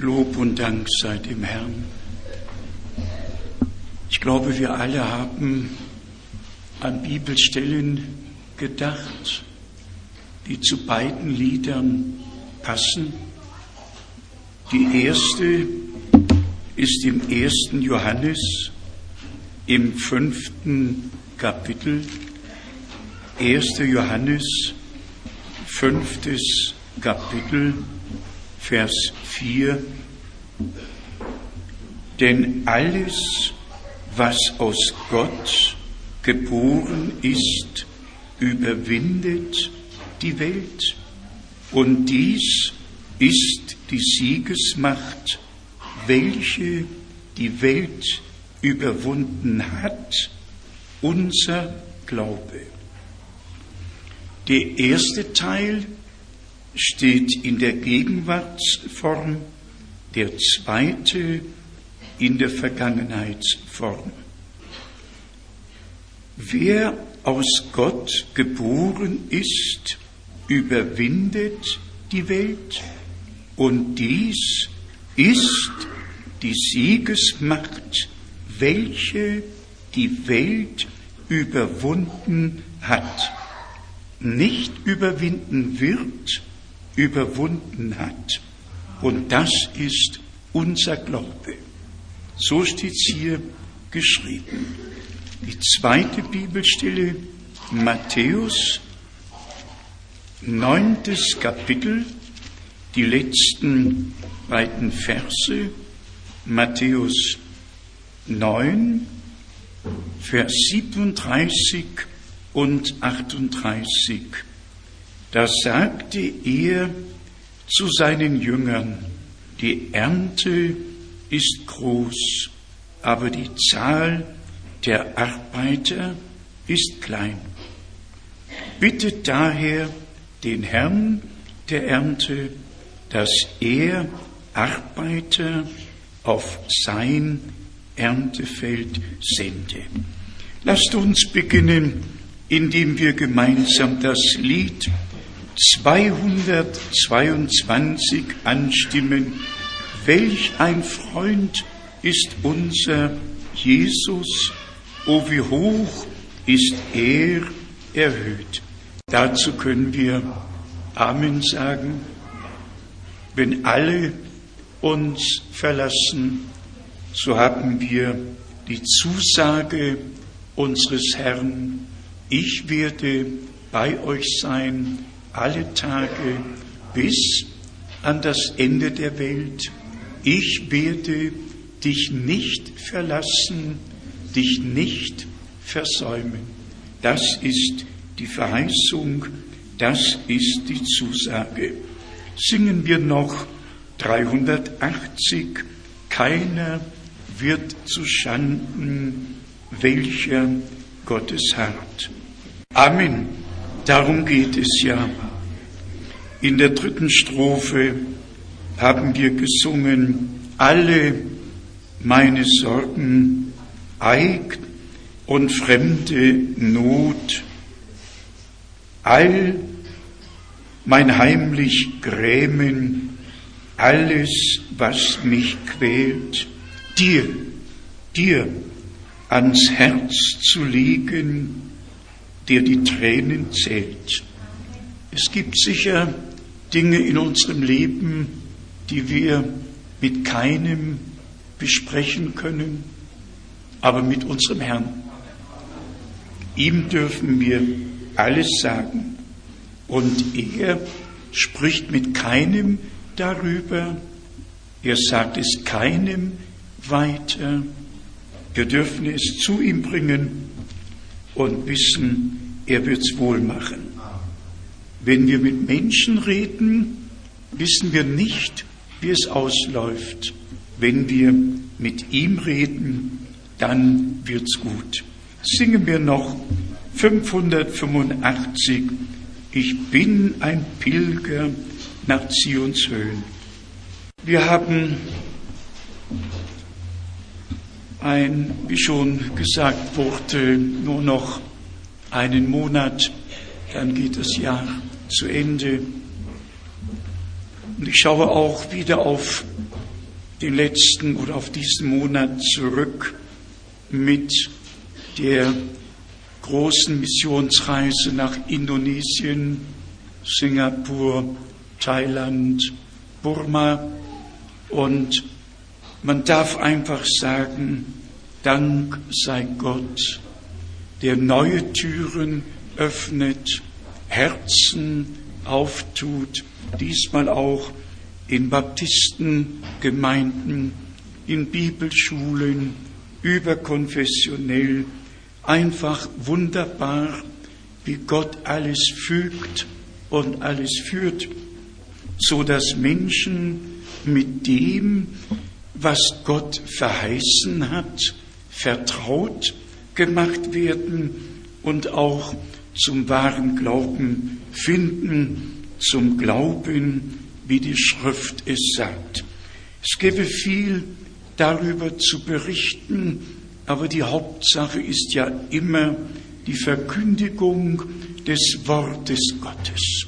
Lob und Dank sei dem Herrn. Ich glaube, wir alle haben an Bibelstellen gedacht, die zu beiden Liedern passen. Die erste ist im ersten Johannes im fünften Kapitel. 1. Johannes, fünftes Kapitel, Vers 4. Denn alles, was aus Gott geboren ist, überwindet die Welt. Und dies ist die Siegesmacht, welche die Welt überwunden hat, unser Glaube. Der erste Teil steht in der Gegenwartsform, der zweite in der Vergangenheitsform. Wer aus Gott geboren ist, überwindet die Welt und dies ist die Siegesmacht, welche die Welt überwunden hat. Nicht überwinden wird, überwunden hat. Und das ist unser Glaube. So steht es hier geschrieben. Die zweite Bibelstelle, Matthäus, neuntes Kapitel, die letzten beiden Verse, Matthäus 9, Vers 37 und 38. Da sagte er zu seinen Jüngern, die Ernte ist groß, aber die Zahl der Arbeiter ist klein. Bittet daher den Herrn der Ernte, dass er Arbeiter auf sein Erntefeld sende. Lasst uns beginnen, indem wir gemeinsam das Lied 222 anstimmen. Welch ein Freund ist unser Jesus, o wie hoch ist er erhöht. Dazu können wir Amen sagen, wenn alle uns verlassen, so haben wir die Zusage unseres Herrn, ich werde bei euch sein alle Tage bis an das Ende der Welt. Ich werde dich nicht verlassen, dich nicht versäumen. Das ist die Verheißung, das ist die Zusage. Singen wir noch 380, keiner wird zu Schanden, welcher Gottes hart. Amen. Darum geht es ja. In der dritten Strophe haben wir gesungen, alle meine Sorgen, Eid und fremde Not, all mein heimlich Grämen, alles, was mich quält, dir, dir ans Herz zu legen, der die Tränen zählt. Es gibt sicher Dinge in unserem Leben, die wir mit keinem besprechen können, aber mit unserem Herrn. Ihm dürfen wir alles sagen. Und er spricht mit keinem darüber. Er sagt es keinem weiter. Wir dürfen es zu ihm bringen und wissen, er wird's wohl machen. Wenn wir mit Menschen reden, wissen wir nicht, wie es ausläuft. Wenn wir mit ihm reden, dann wird's gut. Singen wir noch 585. Ich bin ein Pilger nach Zions Höhen. Wir haben ein, wie schon gesagt wurde, nur noch einen Monat, dann geht das Jahr zu Ende. Und ich schaue auch wieder auf den letzten oder auf diesen Monat zurück mit der großen Missionsreise nach Indonesien, Singapur, Thailand, Burma und man darf einfach sagen, Dank sei Gott, der neue Türen öffnet, Herzen auftut, diesmal auch in Baptistengemeinden, in Bibelschulen, überkonfessionell, einfach wunderbar, wie Gott alles fügt und alles führt, so dass Menschen mit dem, was Gott verheißen hat, vertraut gemacht werden und auch zum wahren Glauben finden, zum Glauben, wie die Schrift es sagt. Es gäbe viel darüber zu berichten, aber die Hauptsache ist ja immer die Verkündigung des Wortes Gottes.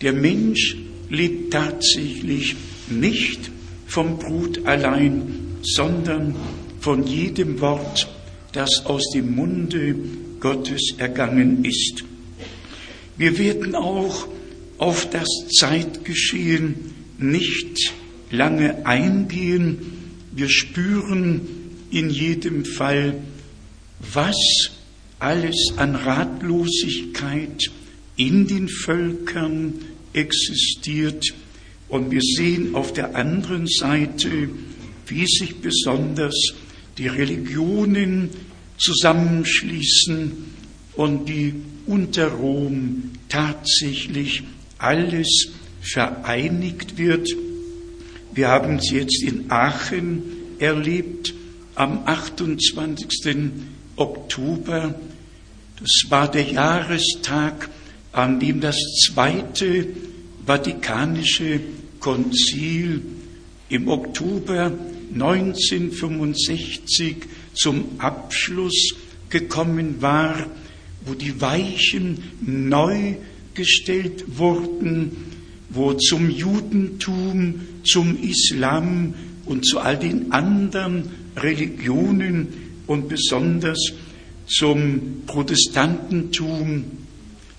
Der Mensch lebt tatsächlich nicht vom Brut allein, sondern von jedem Wort, das aus dem Munde Gottes ergangen ist. Wir werden auch auf das Zeitgeschehen nicht lange eingehen. Wir spüren in jedem Fall, was alles an Ratlosigkeit in den Völkern existiert. Und wir sehen auf der anderen Seite, wie sich besonders die Religionen zusammenschließen und die unter Rom tatsächlich alles vereinigt wird. Wir haben es jetzt in Aachen erlebt am 28. Oktober. Das war der Jahrestag, an dem das Zweite Vatikanische Konzil im Oktober 1965 zum Abschluss gekommen war, wo die Weichen neu gestellt wurden, wo zum Judentum, zum Islam und zu all den anderen Religionen und besonders zum Protestantentum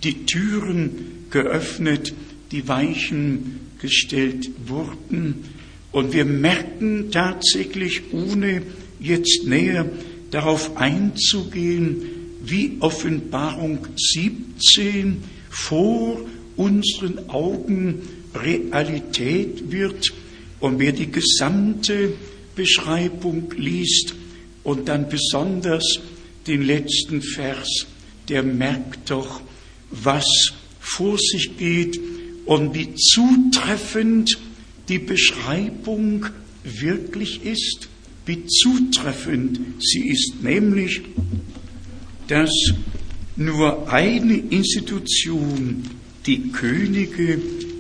die Türen geöffnet, die Weichen gestellt wurden. Und wir merken tatsächlich, ohne jetzt näher darauf einzugehen, wie Offenbarung 17 vor unseren Augen Realität wird. Und wer die gesamte Beschreibung liest und dann besonders den letzten Vers, der merkt doch, was vor sich geht und wie zutreffend die Beschreibung wirklich ist, wie zutreffend sie ist, nämlich, dass nur eine Institution die Könige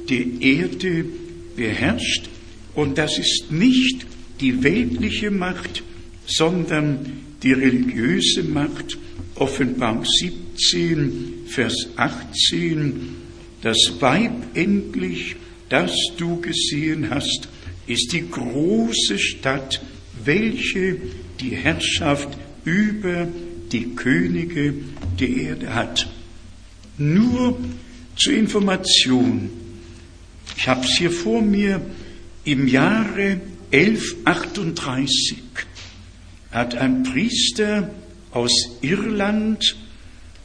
der Erde beherrscht und das ist nicht die weltliche Macht, sondern die religiöse Macht. Offenbarung 17, Vers 18. Das Weib endlich, das du gesehen hast, ist die große Stadt, welche die Herrschaft über die Könige der Erde hat. Nur zur Information. Ich habe es hier vor mir. Im Jahre 1138 hat ein Priester aus Irland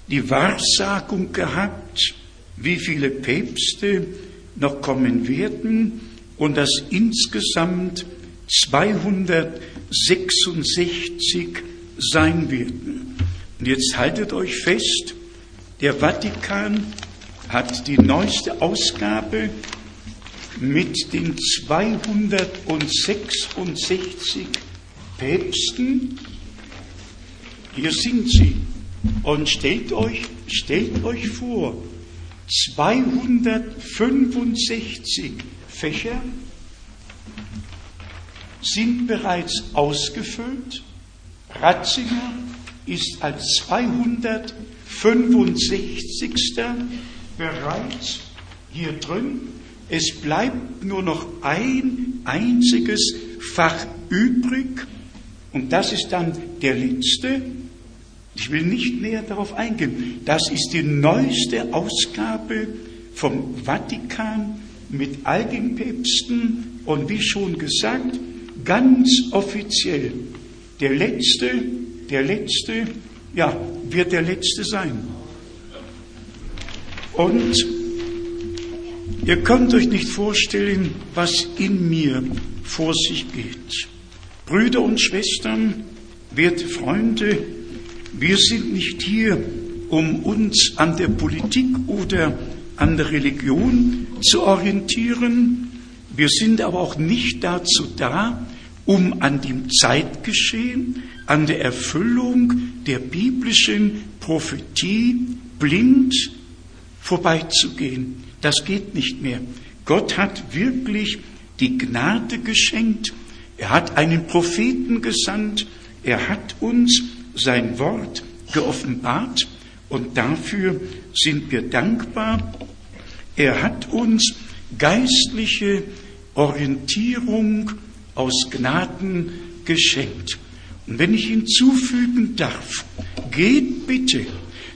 die Wahrsagung gehabt, wie viele Päpste noch kommen werden und dass insgesamt 266 sein werden. Und jetzt haltet euch fest, der Vatikan hat die neueste Ausgabe mit den 266 Päpsten. Hier sind sie. Und stellt euch, stellt euch vor, 265 Fächer sind bereits ausgefüllt. Ratzinger ist als 265. bereits hier drin. Es bleibt nur noch ein einziges Fach übrig und das ist dann der letzte. Ich will nicht näher darauf eingehen. Das ist die neueste Ausgabe vom Vatikan mit all den Päpsten und wie schon gesagt, ganz offiziell der letzte, der letzte, ja, wird der letzte sein. Und ihr könnt euch nicht vorstellen, was in mir vor sich geht. Brüder und Schwestern, werte Freunde, wir sind nicht hier, um uns an der Politik oder an der Religion zu orientieren. Wir sind aber auch nicht dazu da, um an dem Zeitgeschehen, an der Erfüllung der biblischen Prophetie blind vorbeizugehen. Das geht nicht mehr. Gott hat wirklich die Gnade geschenkt. Er hat einen Propheten gesandt. Er hat uns sein Wort geoffenbart und dafür sind wir dankbar. Er hat uns geistliche Orientierung aus Gnaden geschenkt. Und wenn ich hinzufügen darf, geht bitte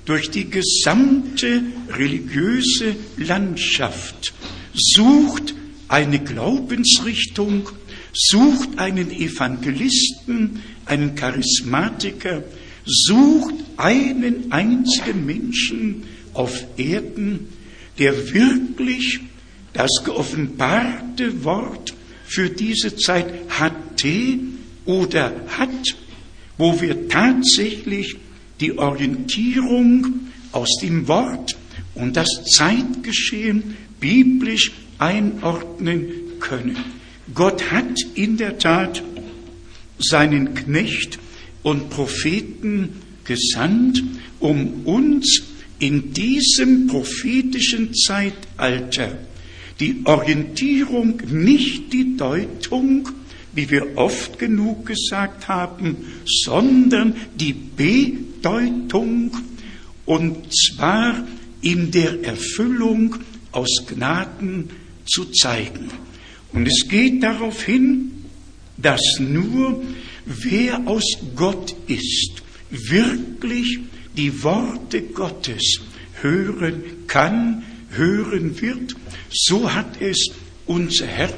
durch die gesamte religiöse Landschaft, sucht eine Glaubensrichtung, sucht einen Evangelisten, einen Charismatiker, sucht einen einzigen Menschen auf Erden, der wirklich das geoffenbarte Wort für diese Zeit hatte oder hat, wo wir tatsächlich die Orientierung aus dem Wort und das Zeitgeschehen biblisch einordnen können. Gott hat in der Tat seinen Knecht und Propheten gesandt, um uns in diesem prophetischen Zeitalter die Orientierung, nicht die Deutung, wie wir oft genug gesagt haben, sondern die Bedeutung, und zwar in der Erfüllung aus Gnaden zu zeigen. Und es geht darauf hin, dass nur wer aus Gott ist, wirklich die Worte Gottes hören kann, hören wird. So hat es unser Herr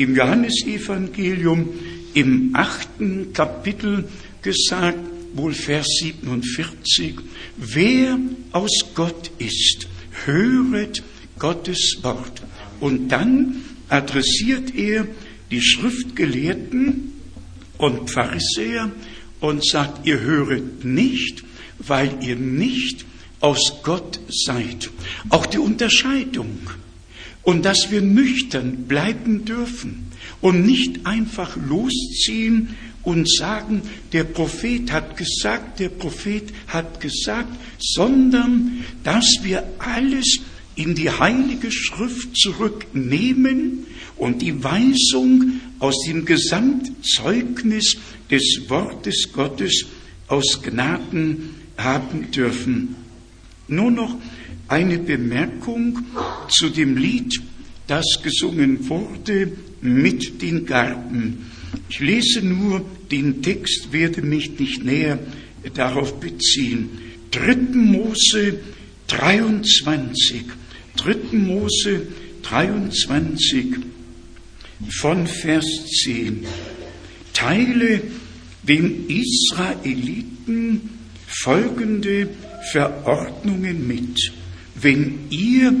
im Johannesevangelium im achten Kapitel gesagt, wohl Vers 47, wer aus Gott ist, höret Gottes Wort. Und dann adressiert er die Schriftgelehrten und Pharisäer und sagt, ihr höret nicht, weil ihr nicht aus Gott seid. Auch die Unterscheidung und dass wir nüchtern bleiben dürfen und nicht einfach losziehen und sagen, der Prophet hat gesagt, der Prophet hat gesagt, sondern dass wir alles in die Heilige Schrift zurücknehmen und die Weisung aus dem Gesamtzeugnis des Wortes Gottes aus Gnaden haben dürfen. Nur noch eine Bemerkung zu dem Lied, das gesungen wurde mit den Garten. Ich lese nur den Text, werde mich nicht näher darauf beziehen. 3. Mose 23. 3. Mose 23 von Vers 10. Teile den Israeliten folgende Verordnungen mit wenn ihr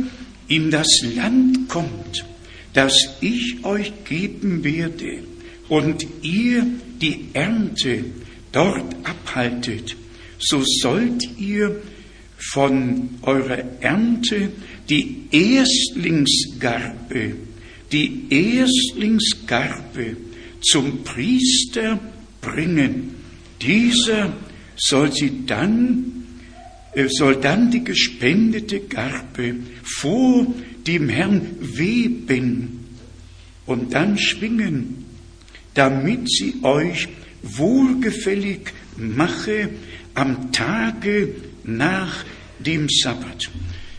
in das Land kommt, das ich euch geben werde, und ihr die Ernte dort abhaltet, so sollt ihr von eurer Ernte die Erstlingsgarbe, die Erstlingsgarbe zum Priester bringen. Dieser soll sie dann soll dann die gespendete Garbe vor dem Herrn weben und dann schwingen, damit sie euch wohlgefällig mache am Tage nach dem Sabbat.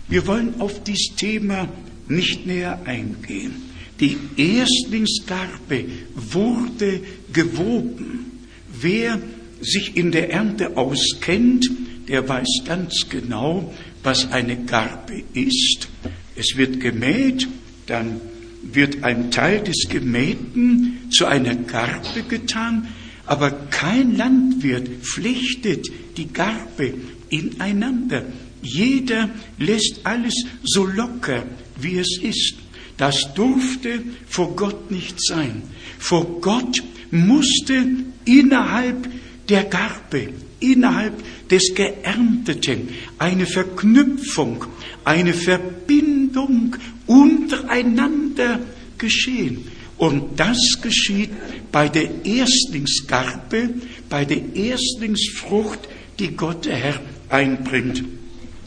Wir wollen auf dieses Thema nicht näher eingehen. Die Erstlingsgarbe wurde gewoben. Wer sich in der Ernte auskennt, der weiß ganz genau, was eine Garbe ist. Es wird gemäht, dann wird ein Teil des Gemähten zu einer Garbe getan, aber kein Landwirt flechtet die Garbe ineinander. Jeder lässt alles so locker, wie es ist. Das durfte vor Gott nicht sein. Vor Gott musste innerhalb der Garbe, innerhalb des Geernteten eine Verknüpfung, eine Verbindung untereinander geschehen. Und das geschieht bei der Erstlingsgarbe, bei der Erstlingsfrucht, die Gott der Herr einbringt.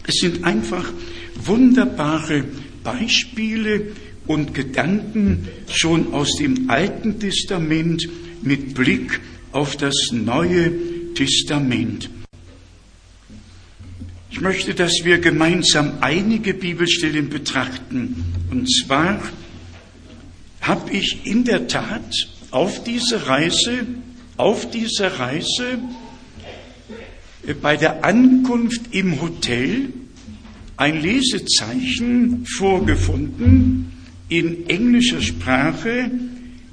Es sind einfach wunderbare Beispiele und Gedanken schon aus dem Alten Testament mit Blick auf das Neue Testament. Ich möchte, dass wir gemeinsam einige Bibelstellen betrachten. Und zwar habe ich in der Tat auf diese Reise, auf dieser Reise äh, bei der Ankunft im Hotel ein Lesezeichen vorgefunden, in englischer Sprache,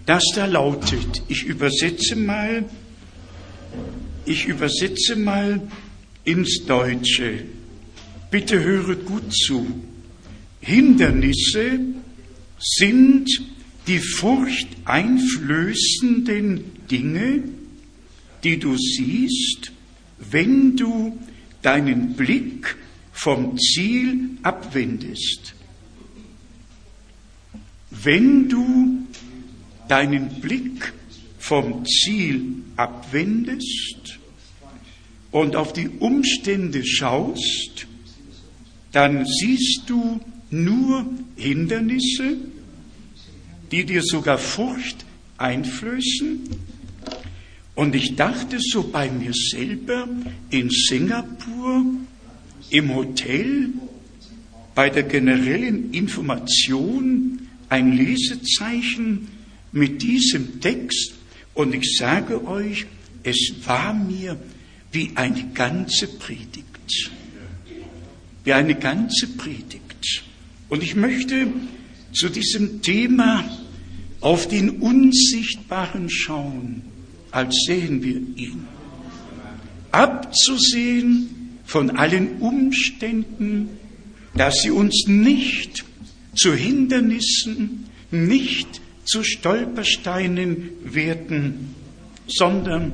das da lautet, ich übersetze mal, ich übersetze mal ins Deutsche. Bitte höre gut zu. Hindernisse sind die furchteinflößenden Dinge, die du siehst, wenn du deinen Blick vom Ziel abwendest. Wenn du deinen Blick vom Ziel abwendest und auf die Umstände schaust, dann siehst du nur Hindernisse, die dir sogar Furcht einflößen. Und ich dachte so bei mir selber in Singapur, im Hotel, bei der generellen Information ein Lesezeichen mit diesem Text und ich sage euch, es war mir wie eine ganze Predigt. Wie eine ganze Predigt. Und ich möchte zu diesem Thema auf den Unsichtbaren schauen, als sehen wir ihn. Abzusehen von allen Umständen, dass sie uns nicht zu Hindernissen, nicht zu Stolpersteinen werden, sondern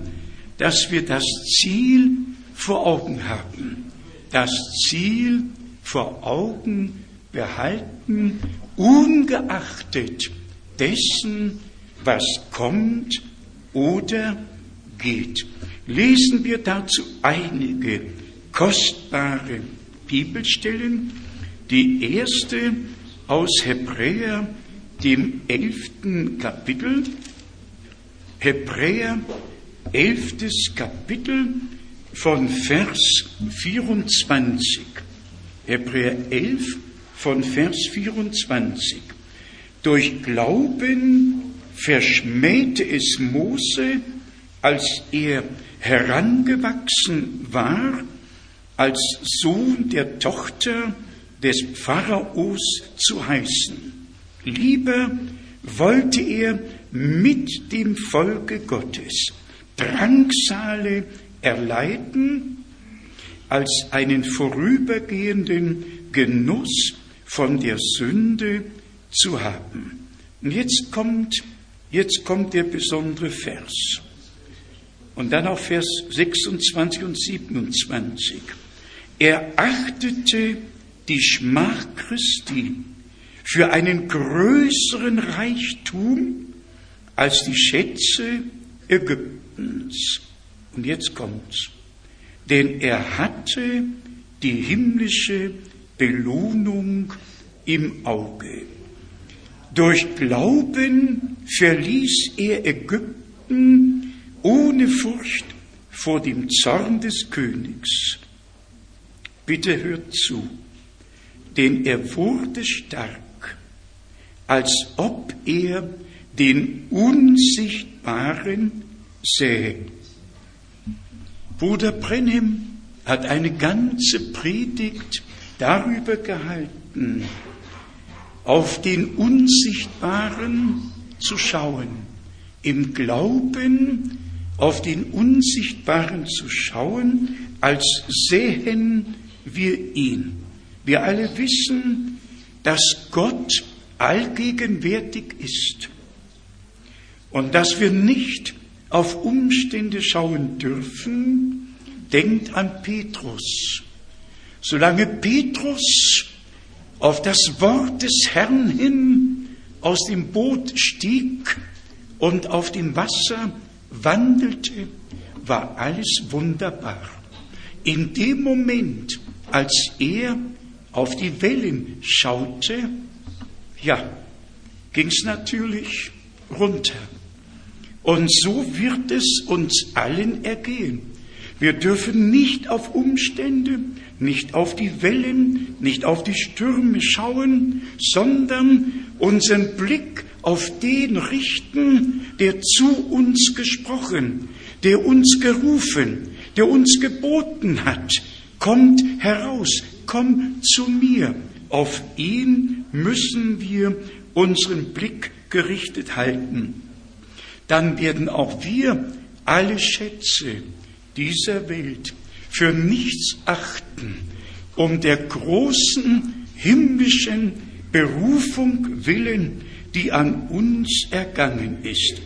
dass wir das Ziel vor Augen haben, das Ziel vor Augen behalten, ungeachtet dessen, was kommt oder geht. Lesen wir dazu einige kostbare Bibelstellen. Die erste aus Hebräer, dem elften Kapitel. Hebräer, elftes Kapitel von Vers 24. Hebräer 11 von Vers 24. Durch Glauben verschmähte es Mose, als er herangewachsen war, als Sohn der Tochter des Pharaos zu heißen. Lieber wollte er mit dem Volke Gottes Drangsale erleiden, als einen vorübergehenden Genuss von der Sünde zu haben. Und jetzt kommt, jetzt kommt der besondere Vers. Und dann auch Vers 26 und 27. Er achtete die Schmach Christi für einen größeren Reichtum als die Schätze Ägyptens. Und jetzt kommt's. Denn er hatte die himmlische Belohnung im Auge. Durch Glauben verließ er Ägypten ohne Furcht vor dem Zorn des Königs. Bitte hört zu denn er wurde stark als ob er den Unsichtbaren sähe. Bruder Brenhem hat eine ganze Predigt darüber gehalten, auf den Unsichtbaren zu schauen, im Glauben auf den Unsichtbaren zu schauen, als sehen wir ihn. Wir alle wissen, dass Gott allgegenwärtig ist und dass wir nicht auf Umstände schauen dürfen, denkt an Petrus. Solange Petrus auf das Wort des Herrn hin aus dem Boot stieg und auf dem Wasser wandelte, war alles wunderbar. In dem Moment, als er auf die Wellen schaute, ja, ging es natürlich runter. Und so wird es uns allen ergehen. Wir dürfen nicht auf Umstände, nicht auf die Wellen, nicht auf die Stürme schauen, sondern unseren Blick auf den richten, der zu uns gesprochen, der uns gerufen, der uns geboten hat. Kommt heraus, komm zu mir. Auf ihn müssen wir unseren Blick gerichtet halten. Dann werden auch wir alle Schätze dieser Welt für nichts achten, um der großen himmlischen Berufung willen, die an uns ergangen ist.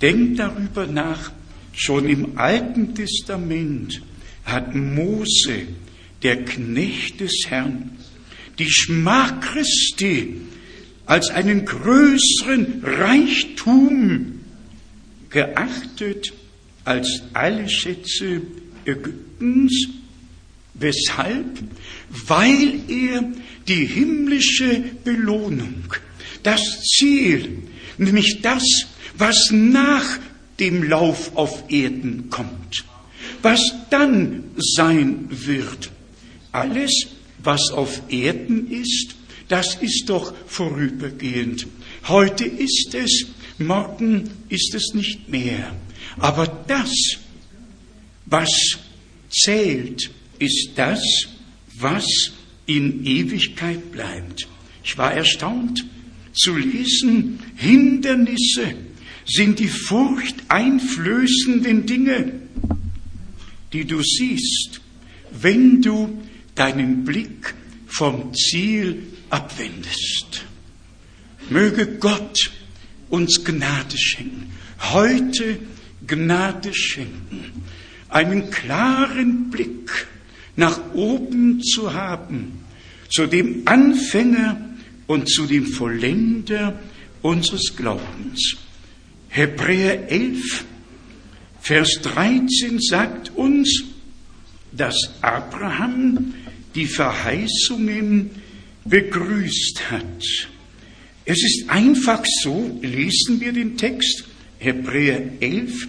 Denkt darüber nach, schon im Alten Testament hat Mose, der Knecht des Herrn, die Schmach Christi als einen größeren Reichtum geachtet als alle Schätze Ägyptens. Weshalb? Weil er die himmlische Belohnung das Ziel, nämlich das, was nach dem Lauf auf Erden kommt, was dann sein wird. Alles, was auf Erden ist, das ist doch vorübergehend. Heute ist es, morgen ist es nicht mehr. Aber das, was zählt, ist das, was in Ewigkeit bleibt. Ich war erstaunt, zu lesen, Hindernisse sind die furchteinflößenden Dinge, die du siehst, wenn du deinen Blick vom Ziel abwendest. Möge Gott uns Gnade schenken, heute Gnade schenken, einen klaren Blick nach oben zu haben, zu dem Anfänger und zu dem Vollender unseres Glaubens. Hebräer 11, Vers 13 sagt uns, dass Abraham die Verheißungen begrüßt hat. Es ist einfach so, lesen wir den Text, Hebräer 11,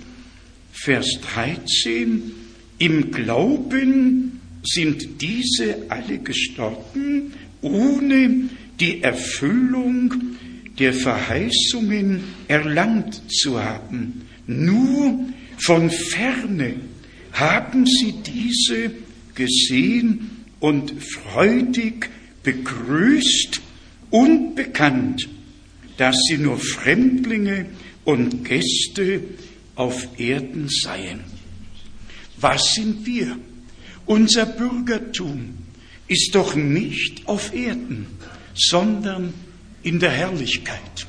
Vers 13, im Glauben sind diese alle gestorben, ohne die Erfüllung der Verheißungen erlangt zu haben. Nur von ferne haben sie diese gesehen und freudig begrüßt und bekannt, dass sie nur Fremdlinge und Gäste auf Erden seien. Was sind wir? Unser Bürgertum ist doch nicht auf Erden sondern in der Herrlichkeit.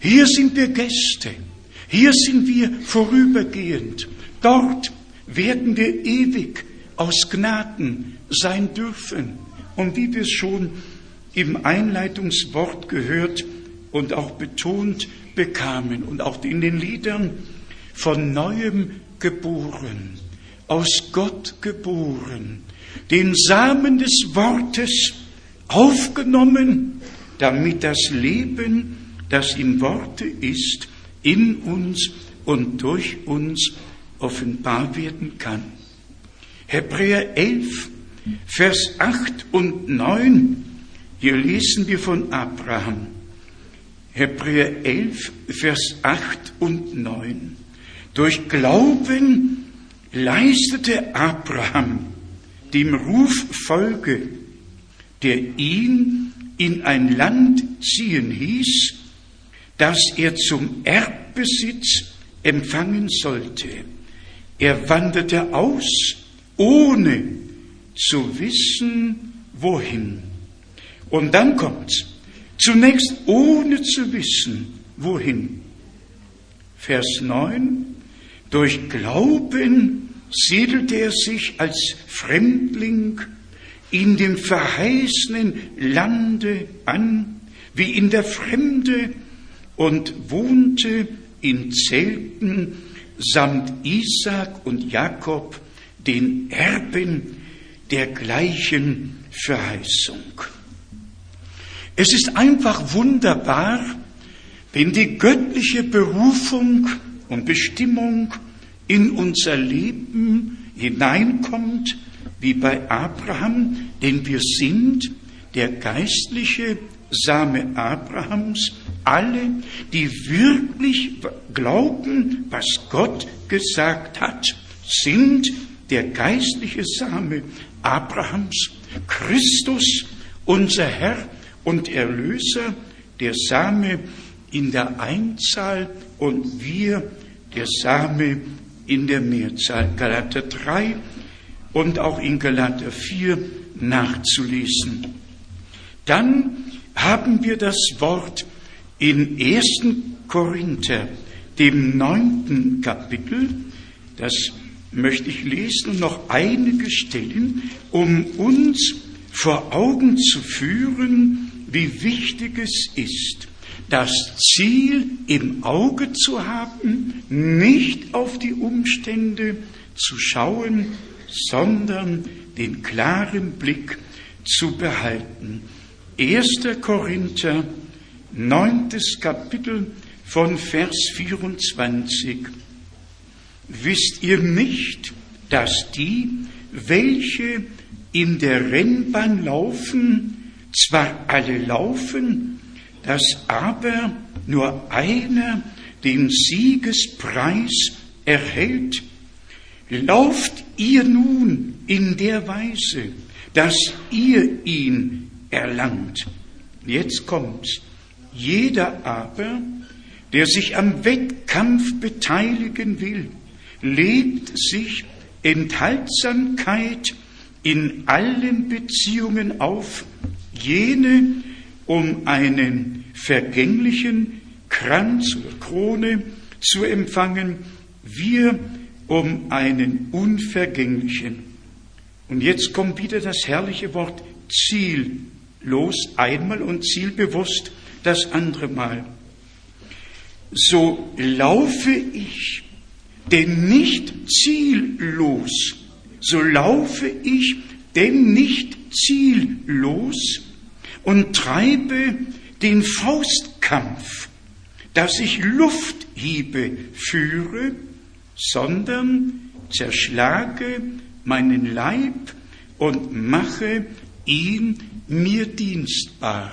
Hier sind wir Gäste, hier sind wir vorübergehend, dort werden wir ewig aus Gnaden sein dürfen. Und wie wir es schon im Einleitungswort gehört und auch betont bekamen und auch in den Liedern von neuem geboren, aus Gott geboren, den Samen des Wortes aufgenommen, damit das Leben, das in Worte ist, in uns und durch uns offenbar werden kann. Hebräer 11, Vers 8 und 9, hier lesen wir von Abraham. Hebräer 11, Vers 8 und 9. Durch Glauben leistete Abraham dem Ruf Folge, der ihn in ein Land ziehen hieß, das er zum Erbbesitz empfangen sollte. Er wanderte aus, ohne zu wissen, wohin. Und dann kommt's. Zunächst ohne zu wissen, wohin. Vers 9. Durch Glauben siedelte er sich als Fremdling in dem verheißenen Lande an, wie in der Fremde, und wohnte in Zelten samt Isaac und Jakob, den Erben der gleichen Verheißung. Es ist einfach wunderbar, wenn die göttliche Berufung und Bestimmung in unser Leben hineinkommt, wie bei Abraham, denn wir sind der geistliche Same Abrahams, alle, die wirklich glauben, was Gott gesagt hat, sind der geistliche Same Abrahams, Christus, unser Herr und Erlöser, der Same in der Einzahl und wir der Same in der Mehrzahl. Galater 3 und auch in Galater 4 nachzulesen. Dann haben wir das Wort in 1. Korinther, dem neunten Kapitel, das möchte ich lesen und noch einige Stellen, um uns vor Augen zu führen, wie wichtig es ist, das Ziel im Auge zu haben, nicht auf die Umstände zu schauen, sondern den klaren Blick zu behalten. 1. Korinther, 9. Kapitel von Vers 24. Wisst ihr nicht, dass die, welche in der Rennbahn laufen, zwar alle laufen, dass aber nur einer den Siegespreis erhält. Lauft ihr nun in der Weise, dass ihr ihn erlangt. Jetzt kommt's. Jeder aber, der sich am Wettkampf beteiligen will, lebt sich Enthaltsamkeit in allen Beziehungen auf, jene um einen vergänglichen Kranz oder Krone zu empfangen, wir um einen unvergänglichen. Und jetzt kommt wieder das herrliche Wort ziellos einmal und zielbewusst das andere Mal. So laufe ich denn nicht ziellos, so laufe ich denn nicht ziellos und treibe den Faustkampf, dass ich Lufthiebe führe, sondern zerschlage meinen Leib und mache ihn mir dienstbar.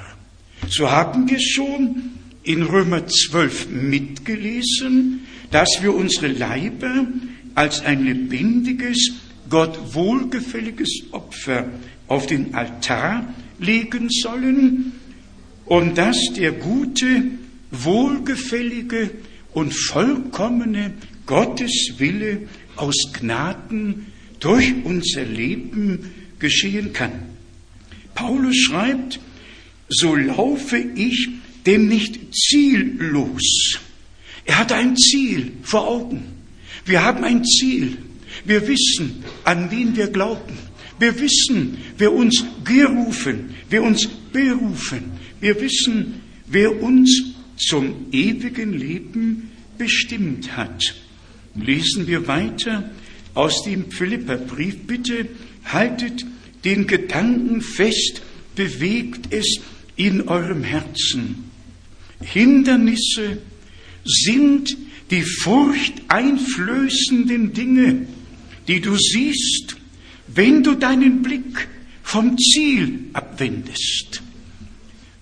So haben wir schon in Römer 12 mitgelesen, dass wir unsere Leiber als ein lebendiges, Gott wohlgefälliges Opfer auf den Altar legen sollen und dass der gute, wohlgefällige und vollkommene Gotteswille aus Gnaden durch unser Leben geschehen kann. Paulus schreibt, so laufe ich dem nicht ziellos. Er hat ein Ziel vor Augen. Wir haben ein Ziel. Wir wissen, an wen wir glauben. Wir wissen, wer uns gerufen, wer uns berufen. Wir wissen, wer uns zum ewigen Leben bestimmt hat. Lesen wir weiter aus dem Philipperbrief. Bitte haltet den Gedanken fest, bewegt es in eurem Herzen. Hindernisse sind die furchteinflößenden Dinge, die du siehst, wenn du deinen Blick vom Ziel abwendest.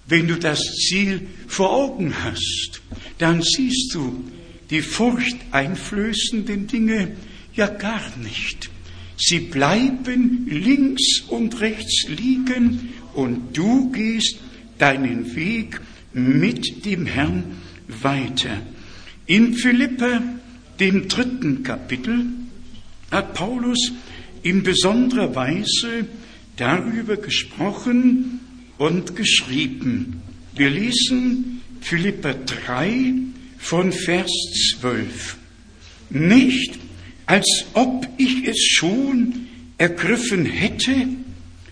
Wenn du das Ziel vor Augen hast, dann siehst du die furchteinflößenden Dinge ja gar nicht. Sie bleiben links und rechts liegen und du gehst deinen Weg mit dem Herrn weiter. In Philippa, dem dritten Kapitel, hat Paulus in besonderer Weise darüber gesprochen und geschrieben. Wir lesen Philippa 3 von Vers 12. Nicht, als ob ich es schon ergriffen hätte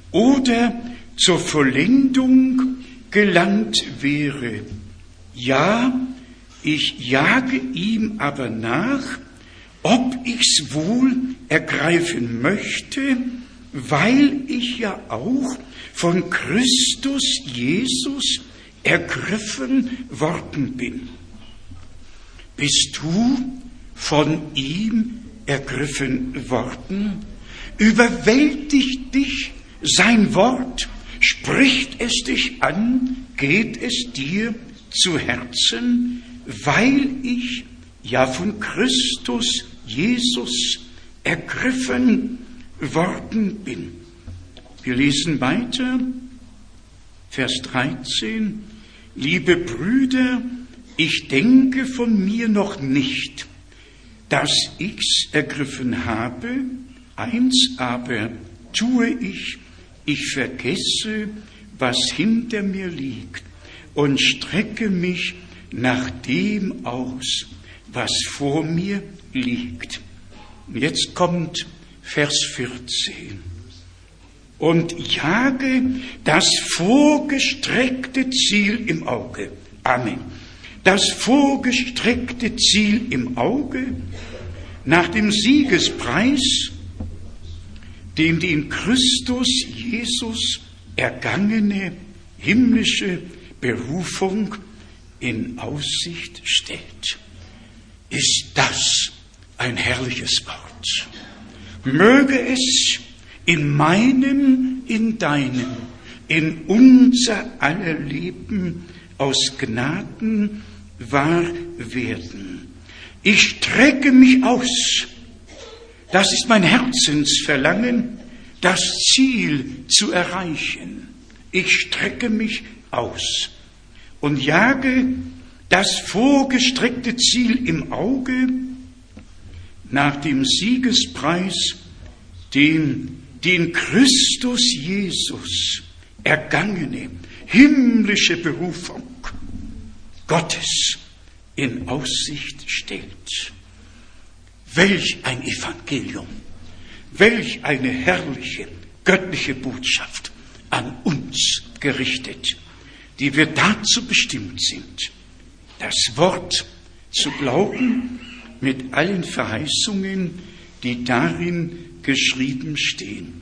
oder zur Vollendung gelangt wäre. Ja, ich jage ihm aber nach, ob ich's wohl ergreifen möchte, weil ich ja auch von Christus Jesus ergriffen worden bin. Bist du von ihm ergriffen worden? Überwältigt dich sein Wort? Spricht es dich an? Geht es dir zu Herzen? Weil ich ja von Christus Jesus ergriffen worden bin. Wir lesen weiter, Vers 13. Liebe Brüder, ich denke von mir noch nicht, dass ich's ergriffen habe, eins aber tue ich, ich vergesse, was hinter mir liegt und strecke mich nach dem aus, was vor mir liegt. Jetzt kommt Vers 14. Und jage das vorgestreckte Ziel im Auge. Amen. Das vorgestreckte Ziel im Auge nach dem Siegespreis, dem die in Christus Jesus ergangene himmlische Berufung in Aussicht steht. Ist das ein herrliches Wort? Möge es in meinem, in deinem, in unser aller Leben aus Gnaden wahr werden. Ich strecke mich aus. Das ist mein Herzensverlangen, das Ziel zu erreichen. Ich strecke mich aus und jage das vorgestreckte Ziel im Auge nach dem Siegespreis, den, den Christus Jesus ergangene himmlische Berufung Gottes in Aussicht stellt. Welch ein Evangelium, welch eine herrliche göttliche Botschaft an uns gerichtet, die wir dazu bestimmt sind, das Wort zu glauben mit allen Verheißungen, die darin geschrieben stehen.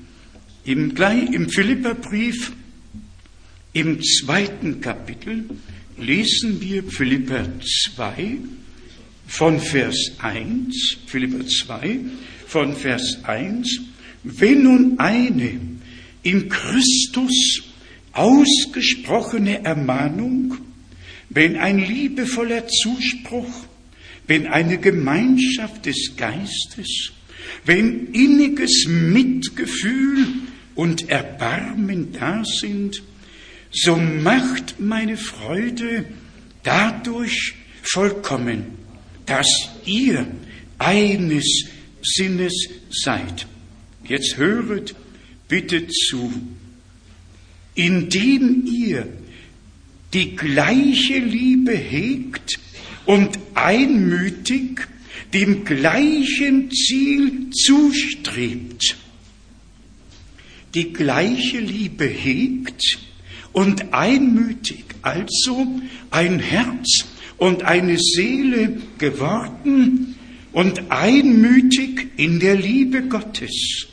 Im, im Philipperbrief, im zweiten Kapitel, lesen wir Philipper 2 von Vers 1, Philipper 2 von Vers 1, wenn nun eine in Christus ausgesprochene Ermahnung, wenn ein liebevoller Zuspruch, wenn eine Gemeinschaft des Geistes, wenn inniges Mitgefühl und Erbarmen da sind, so macht meine Freude dadurch vollkommen, dass ihr eines Sinnes seid. Jetzt höret bitte zu, indem ihr die gleiche Liebe hegt und einmütig dem gleichen Ziel zustrebt, die gleiche Liebe hegt und einmütig, also ein Herz und eine Seele geworden und einmütig in der Liebe Gottes,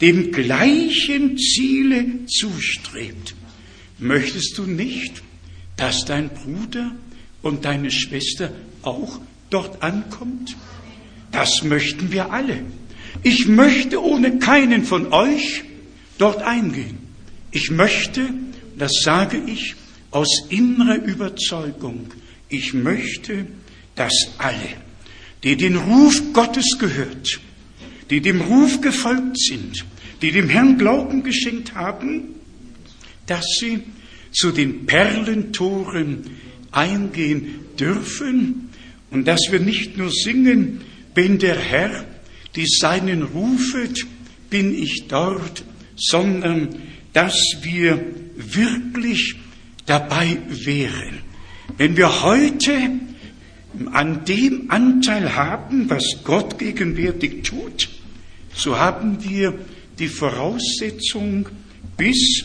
dem gleichen Ziele zustrebt. Möchtest du nicht, dass dein Bruder und deine Schwester auch dort ankommt? Das möchten wir alle. Ich möchte ohne keinen von euch dort eingehen. Ich möchte, das sage ich aus innerer Überzeugung, ich möchte, dass alle, die den Ruf Gottes gehört, die dem Ruf gefolgt sind, die dem Herrn Glauben geschenkt haben, dass sie zu den Perlentoren eingehen dürfen und dass wir nicht nur singen, wenn der Herr die Seinen rufet, bin ich dort, sondern dass wir wirklich dabei wären. Wenn wir heute an dem Anteil haben, was Gott gegenwärtig tut, so haben wir die Voraussetzung, bis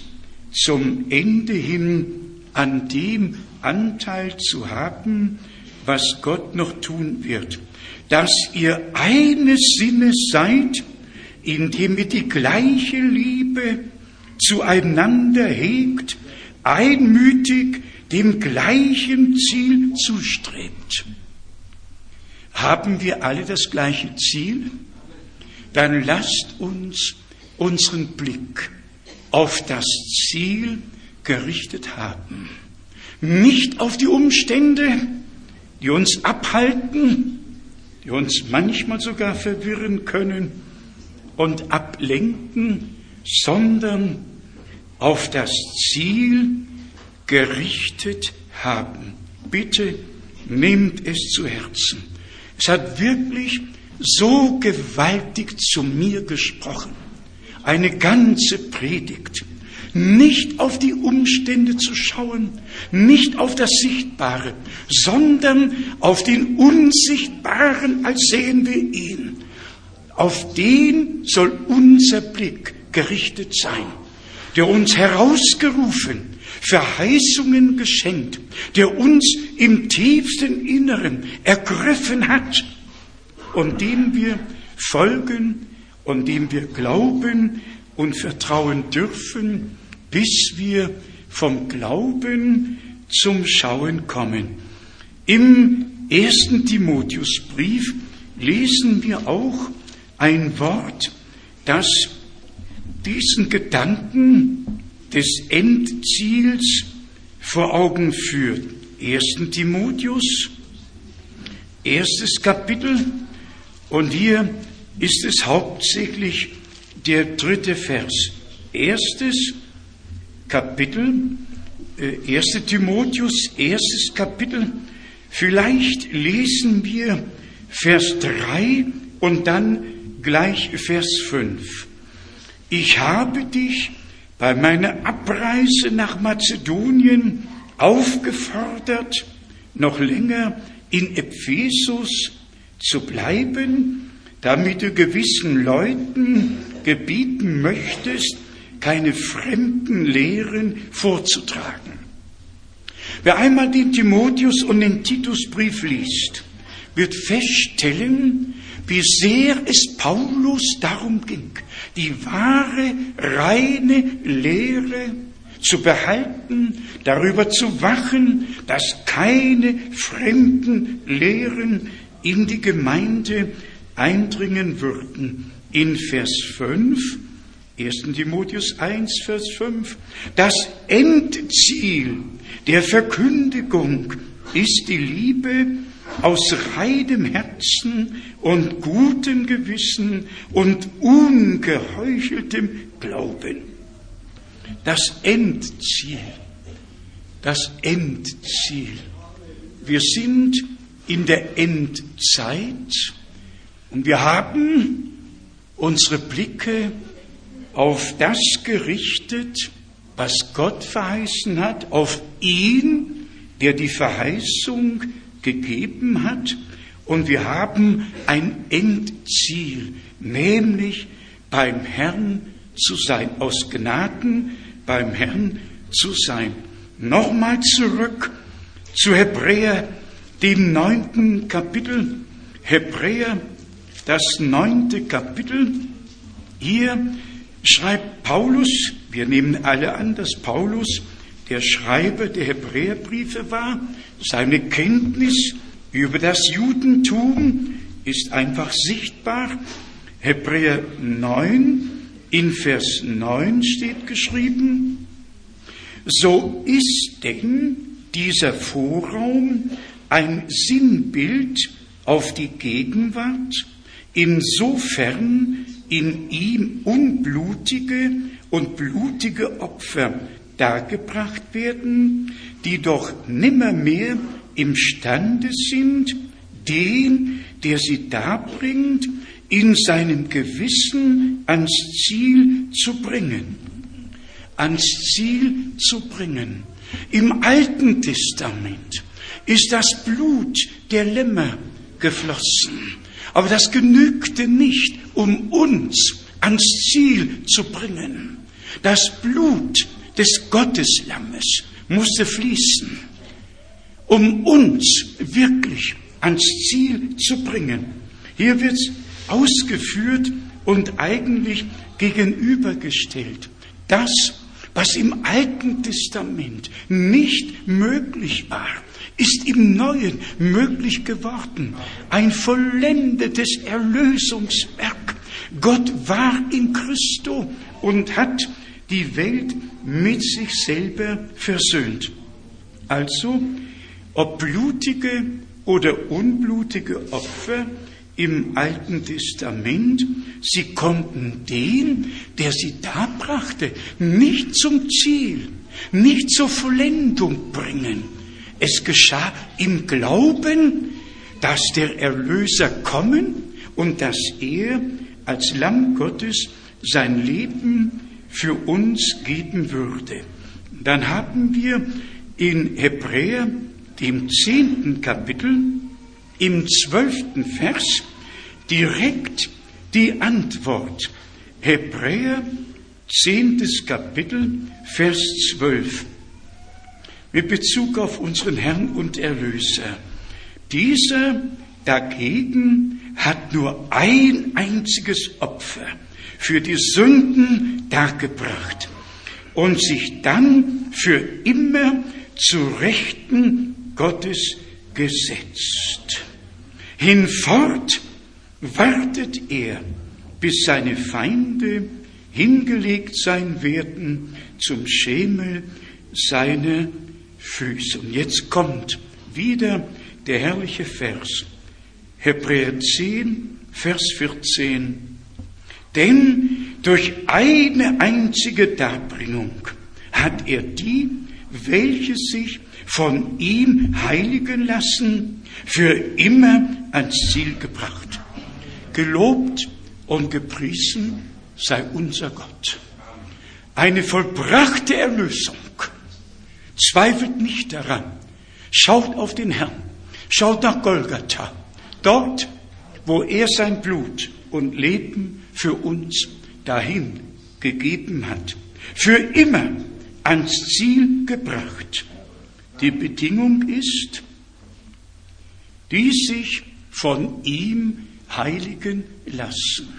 zum Ende hin an dem Anteil zu haben, was Gott noch tun wird. Dass ihr eines Sinnes seid, indem ihr die gleiche Liebe zueinander hegt, einmütig dem gleichen Ziel zustrebt. Haben wir alle das gleiche Ziel? Dann lasst uns unseren Blick auf das Ziel gerichtet haben. Nicht auf die Umstände, die uns abhalten, die uns manchmal sogar verwirren können und ablenken, sondern auf das Ziel gerichtet haben. Bitte nehmt es zu Herzen. Es hat wirklich so gewaltig zu mir gesprochen. Eine ganze Predigt nicht auf die Umstände zu schauen, nicht auf das Sichtbare, sondern auf den Unsichtbaren, als sehen wir ihn. Auf den soll unser Blick gerichtet sein, der uns herausgerufen, Verheißungen geschenkt, der uns im tiefsten Inneren ergriffen hat und dem wir folgen und dem wir glauben und vertrauen dürfen, bis wir vom Glauben zum Schauen kommen. Im ersten Timotheusbrief lesen wir auch ein Wort, das diesen Gedanken des Endziels vor Augen führt. 1. Timotheus, erstes Kapitel, und hier ist es hauptsächlich der dritte Vers. Erstes Kapitel, 1 äh, Timotheus, erstes Kapitel. Vielleicht lesen wir Vers 3 und dann gleich Vers 5. Ich habe dich bei meiner Abreise nach Mazedonien aufgefordert, noch länger in Ephesus zu bleiben, damit du gewissen Leuten gebieten möchtest, keine fremden Lehren vorzutragen. Wer einmal den Timotheus und den Titusbrief liest, wird feststellen, wie sehr es Paulus darum ging, die wahre, reine Lehre zu behalten, darüber zu wachen, dass keine fremden Lehren in die Gemeinde eindringen würden. In Vers 5 1. Timotheus 1, Vers 5. Das Endziel der Verkündigung ist die Liebe aus reinem Herzen und gutem Gewissen und ungeheucheltem Glauben. Das Endziel, das Endziel. Wir sind in der Endzeit und wir haben unsere Blicke auf das gerichtet, was Gott verheißen hat, auf ihn, der die Verheißung gegeben hat. Und wir haben ein Endziel, nämlich beim Herrn zu sein, aus Gnaden beim Herrn zu sein. Nochmal zurück zu Hebräer, dem neunten Kapitel. Hebräer, das neunte Kapitel. Hier schreibt Paulus, wir nehmen alle an, dass Paulus der Schreiber der Hebräerbriefe war, seine Kenntnis über das Judentum ist einfach sichtbar. Hebräer 9, in Vers 9 steht geschrieben, so ist denn dieser Vorraum ein Sinnbild auf die Gegenwart, insofern in ihm unblutige und blutige Opfer dargebracht werden, die doch nimmermehr imstande sind, den, der sie darbringt, in seinem Gewissen ans Ziel zu bringen. Ans Ziel zu bringen. Im Alten Testament ist das Blut der Lämmer geflossen. Aber das genügte nicht, um uns ans Ziel zu bringen. Das Blut des Gotteslammes musste fließen, um uns wirklich ans Ziel zu bringen. Hier wird es ausgeführt und eigentlich gegenübergestellt. Das, was im Alten Testament nicht möglich war, ist im Neuen möglich geworden. Ein vollendetes Erlösungswerk. Gott war in Christo und hat die Welt mit sich selber versöhnt. Also, ob blutige oder unblutige Opfer im Alten Testament, sie konnten den, der sie darbrachte, nicht zum Ziel, nicht zur Vollendung bringen. Es geschah im Glauben, dass der Erlöser kommen und dass er als Lamm Gottes sein Leben für uns geben würde. Dann haben wir in Hebräer, dem zehnten Kapitel, im zwölften Vers direkt die Antwort. Hebräer, zehntes Kapitel, Vers zwölf. Mit Bezug auf unseren Herrn und Erlöser. Dieser dagegen hat nur ein einziges Opfer für die Sünden dargebracht und sich dann für immer zu Rechten Gottes gesetzt. Hinfort wartet er, bis seine Feinde hingelegt sein werden zum Schemel seiner Füße. Und jetzt kommt wieder der herrliche Vers. Hebräer 10, Vers 14. Denn durch eine einzige Darbringung hat er die, welche sich von ihm heiligen lassen, für immer ans Ziel gebracht. Gelobt und gepriesen sei unser Gott. Eine vollbrachte Erlösung. Zweifelt nicht daran. Schaut auf den Herrn. Schaut nach Golgatha. Dort, wo er sein Blut und Leben für uns dahin gegeben hat, für immer ans Ziel gebracht. Die Bedingung ist, die sich von ihm heiligen lassen.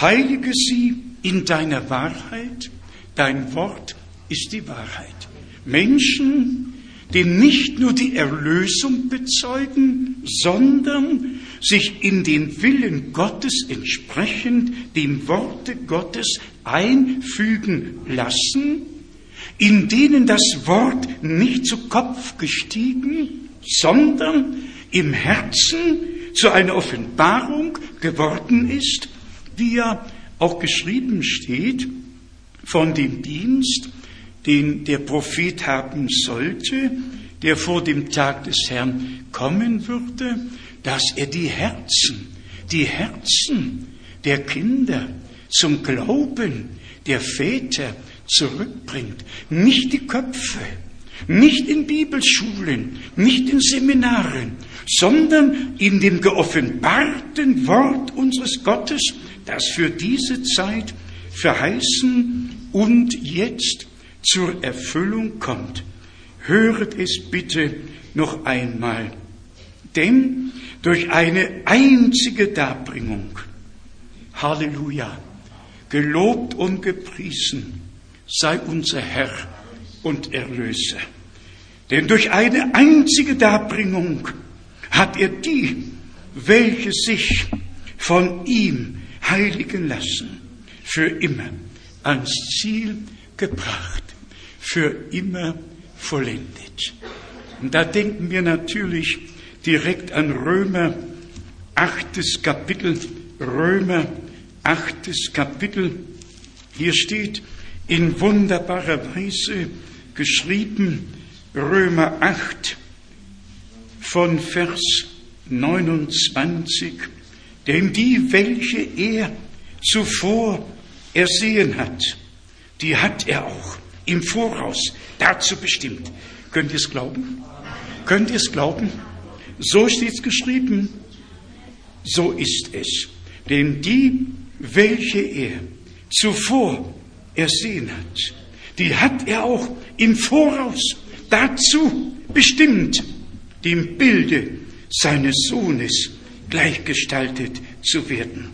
Heilige sie in deiner Wahrheit, dein Wort ist die Wahrheit. Menschen, die nicht nur die Erlösung bezeugen, sondern sich in den Willen Gottes entsprechend dem Worte Gottes einfügen lassen, in denen das Wort nicht zu Kopf gestiegen, sondern im Herzen zu einer Offenbarung geworden ist, wie ja auch geschrieben steht von dem Dienst, den der Prophet haben sollte, der vor dem Tag des Herrn kommen würde, dass er die Herzen, die Herzen der Kinder zum Glauben der Väter zurückbringt. Nicht die Köpfe, nicht in Bibelschulen, nicht in Seminaren, sondern in dem geoffenbarten Wort unseres Gottes, das für diese Zeit verheißen und jetzt zur Erfüllung kommt. Höret es bitte noch einmal. Denn durch eine einzige Darbringung, Halleluja, gelobt und gepriesen sei unser Herr und Erlöser. Denn durch eine einzige Darbringung hat er die, welche sich von ihm heiligen lassen, für immer ans Ziel gebracht für immer vollendet. Und da denken wir natürlich direkt an Römer, achtes Kapitel, Römer, achtes Kapitel. Hier steht in wunderbarer Weise geschrieben, Römer 8 von Vers 29, denn die, welche er zuvor ersehen hat, die hat er auch im Voraus dazu bestimmt. Könnt ihr es glauben? Könnt ihr es glauben? So steht es geschrieben. So ist es. Denn die, welche er zuvor ersehen hat, die hat er auch im Voraus dazu bestimmt, dem Bilde seines Sohnes gleichgestaltet zu werden.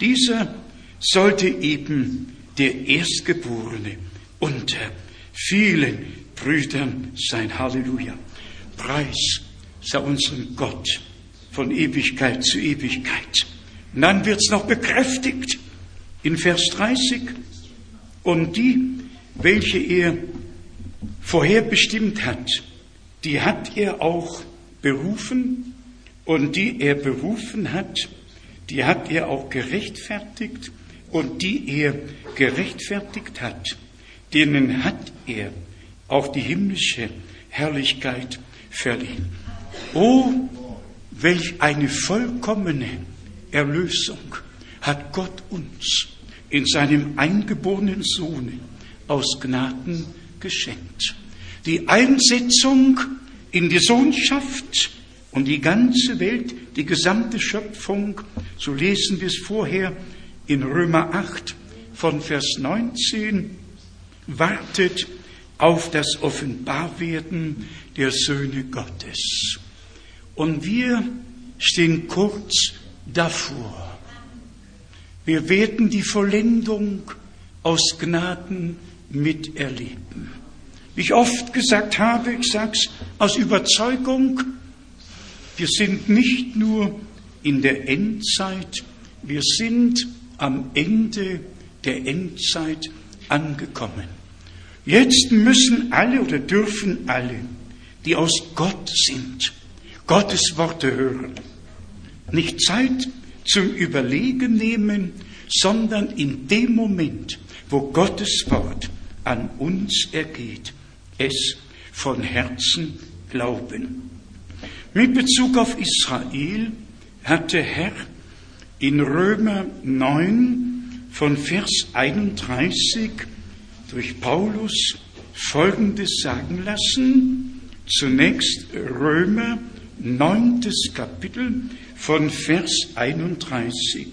Dieser sollte eben der Erstgeborene unter vielen Brüdern sein. Halleluja. Preis sei unserem Gott von Ewigkeit zu Ewigkeit. Und dann wird es noch bekräftigt in Vers 30. Und die, welche er vorherbestimmt hat, die hat er auch berufen. Und die er berufen hat, die hat er auch gerechtfertigt. Und die er gerechtfertigt hat, denen hat er auch die himmlische Herrlichkeit verliehen. Oh, welch eine vollkommene Erlösung hat Gott uns in seinem eingeborenen Sohne aus Gnaden geschenkt. Die Einsetzung in die Sohnschaft und die ganze Welt, die gesamte Schöpfung, so lesen wir es vorher in Römer 8 von Vers 19, wartet auf das Offenbarwerden der Söhne Gottes. Und wir stehen kurz davor. Wir werden die Vollendung aus Gnaden miterleben. Wie ich oft gesagt habe, ich sage es aus Überzeugung, wir sind nicht nur in der Endzeit, wir sind am Ende der Endzeit angekommen. Jetzt müssen alle oder dürfen alle, die aus Gott sind, Gottes Worte hören. Nicht Zeit zum Überlegen nehmen, sondern in dem Moment, wo Gottes Wort an uns ergeht, es von Herzen glauben. Mit Bezug auf Israel hat der Herr in Römer 9 von Vers 31 durch Paulus Folgendes sagen lassen. Zunächst Römer, neuntes Kapitel von Vers 31.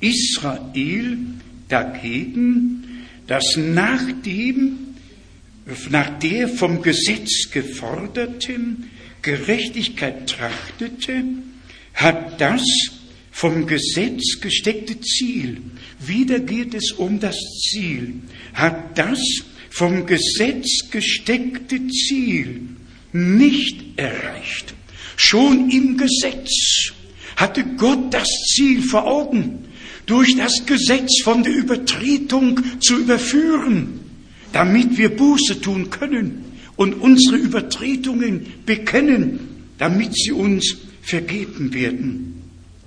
Israel dagegen, das nach dem, nach der vom Gesetz geforderten Gerechtigkeit trachtete, hat das vom Gesetz gesteckte Ziel, wieder geht es um das Ziel, hat das vom Gesetz gesteckte Ziel nicht erreicht. Schon im Gesetz hatte Gott das Ziel vor Augen, durch das Gesetz von der Übertretung zu überführen, damit wir Buße tun können und unsere Übertretungen bekennen, damit sie uns vergeben werden.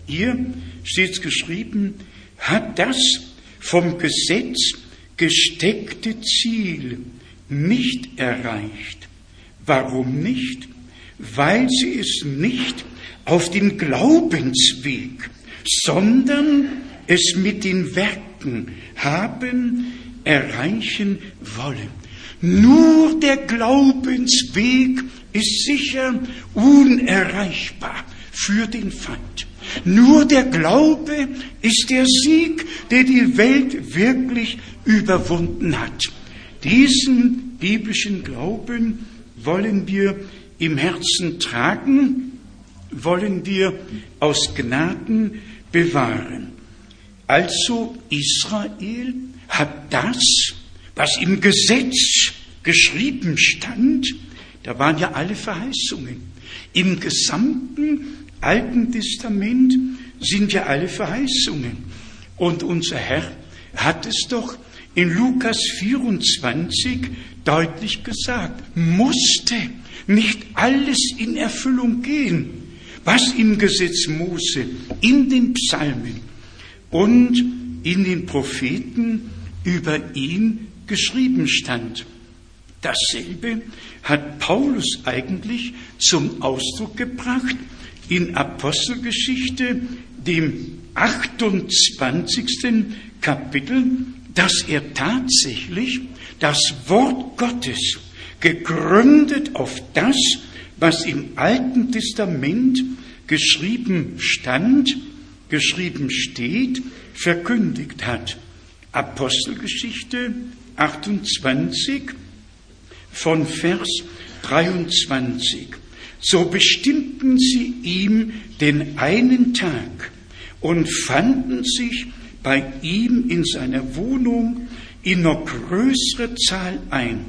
Hier steht geschrieben, hat das vom Gesetz gesteckte Ziel nicht erreicht. Warum nicht? Weil sie es nicht auf den Glaubensweg, sondern es mit den Werken haben erreichen wollen. Nur der Glaubensweg ist sicher unerreichbar für den Feind. Nur der Glaube ist der Sieg, der die Welt wirklich überwunden hat. Diesen biblischen Glauben wollen wir im Herzen tragen, wollen wir aus Gnaden bewahren. Also Israel hat das, was im Gesetz geschrieben stand, da waren ja alle Verheißungen. Im gesamten Alten Testament sind ja alle Verheißungen. Und unser Herr hat es doch in Lukas 24 deutlich gesagt, musste nicht alles in Erfüllung gehen, was im Gesetz Mose, in den Psalmen und in den Propheten über ihn geschrieben stand. Dasselbe hat Paulus eigentlich zum Ausdruck gebracht in Apostelgeschichte, dem 28. Kapitel, dass er tatsächlich das Wort Gottes gegründet auf das, was im Alten Testament geschrieben stand, geschrieben steht, verkündigt hat. Apostelgeschichte 28 von Vers 23. So bestimmten sie ihm den einen Tag und fanden sich bei ihm in seiner Wohnung in noch größere Zahl ein.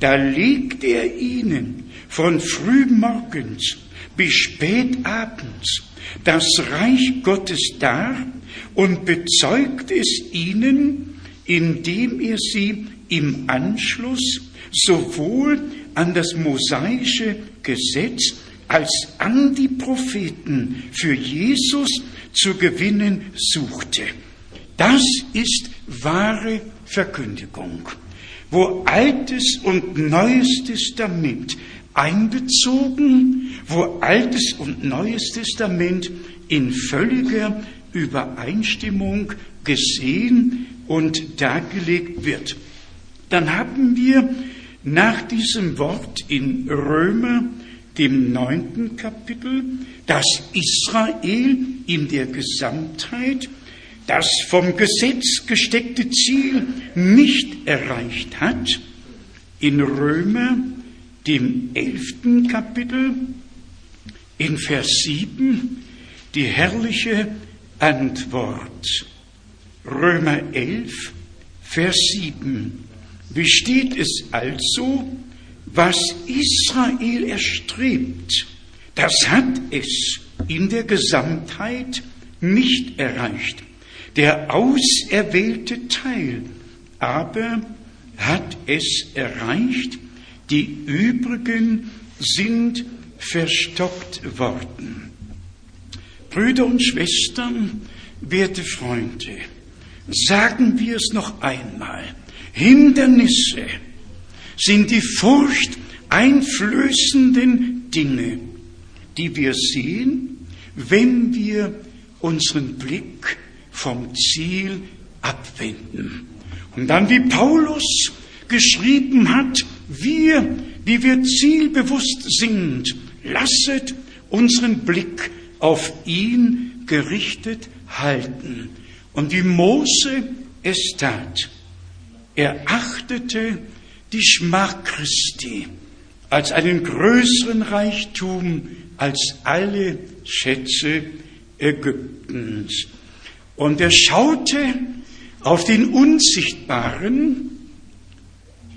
Da legte er ihnen von frühmorgens bis spätabends das Reich Gottes dar und bezeugte es ihnen, indem er sie im Anschluss sowohl an das mosaische Gesetz als an die Propheten für Jesus zu gewinnen suchte. Das ist wahre Verkündigung, wo Altes und Neues Testament einbezogen, wo Altes und Neues Testament in völliger Übereinstimmung gesehen und dargelegt wird. Dann haben wir nach diesem Wort in Römer, dem neunten Kapitel, dass Israel in der Gesamtheit das vom Gesetz gesteckte Ziel nicht erreicht hat, in Römer, dem elften Kapitel, in Vers 7, die herrliche Antwort. Römer 11, Vers 7. Wie steht es also, was Israel erstrebt, das hat es in der Gesamtheit nicht erreicht. Der auserwählte Teil aber hat es erreicht, die übrigen sind verstockt worden. Brüder und Schwestern, werte Freunde, sagen wir es noch einmal. Hindernisse sind die furchteinflößenden Dinge, die wir sehen, wenn wir unseren Blick vom Ziel abwenden. Und dann, wie Paulus geschrieben hat, wir, wie wir zielbewusst sind, lasset unseren Blick auf ihn gerichtet halten. Und wie Mose es tat, er achtete die Schmach Christi als einen größeren Reichtum als alle Schätze Ägyptens. Und er schaute auf den Unsichtbaren,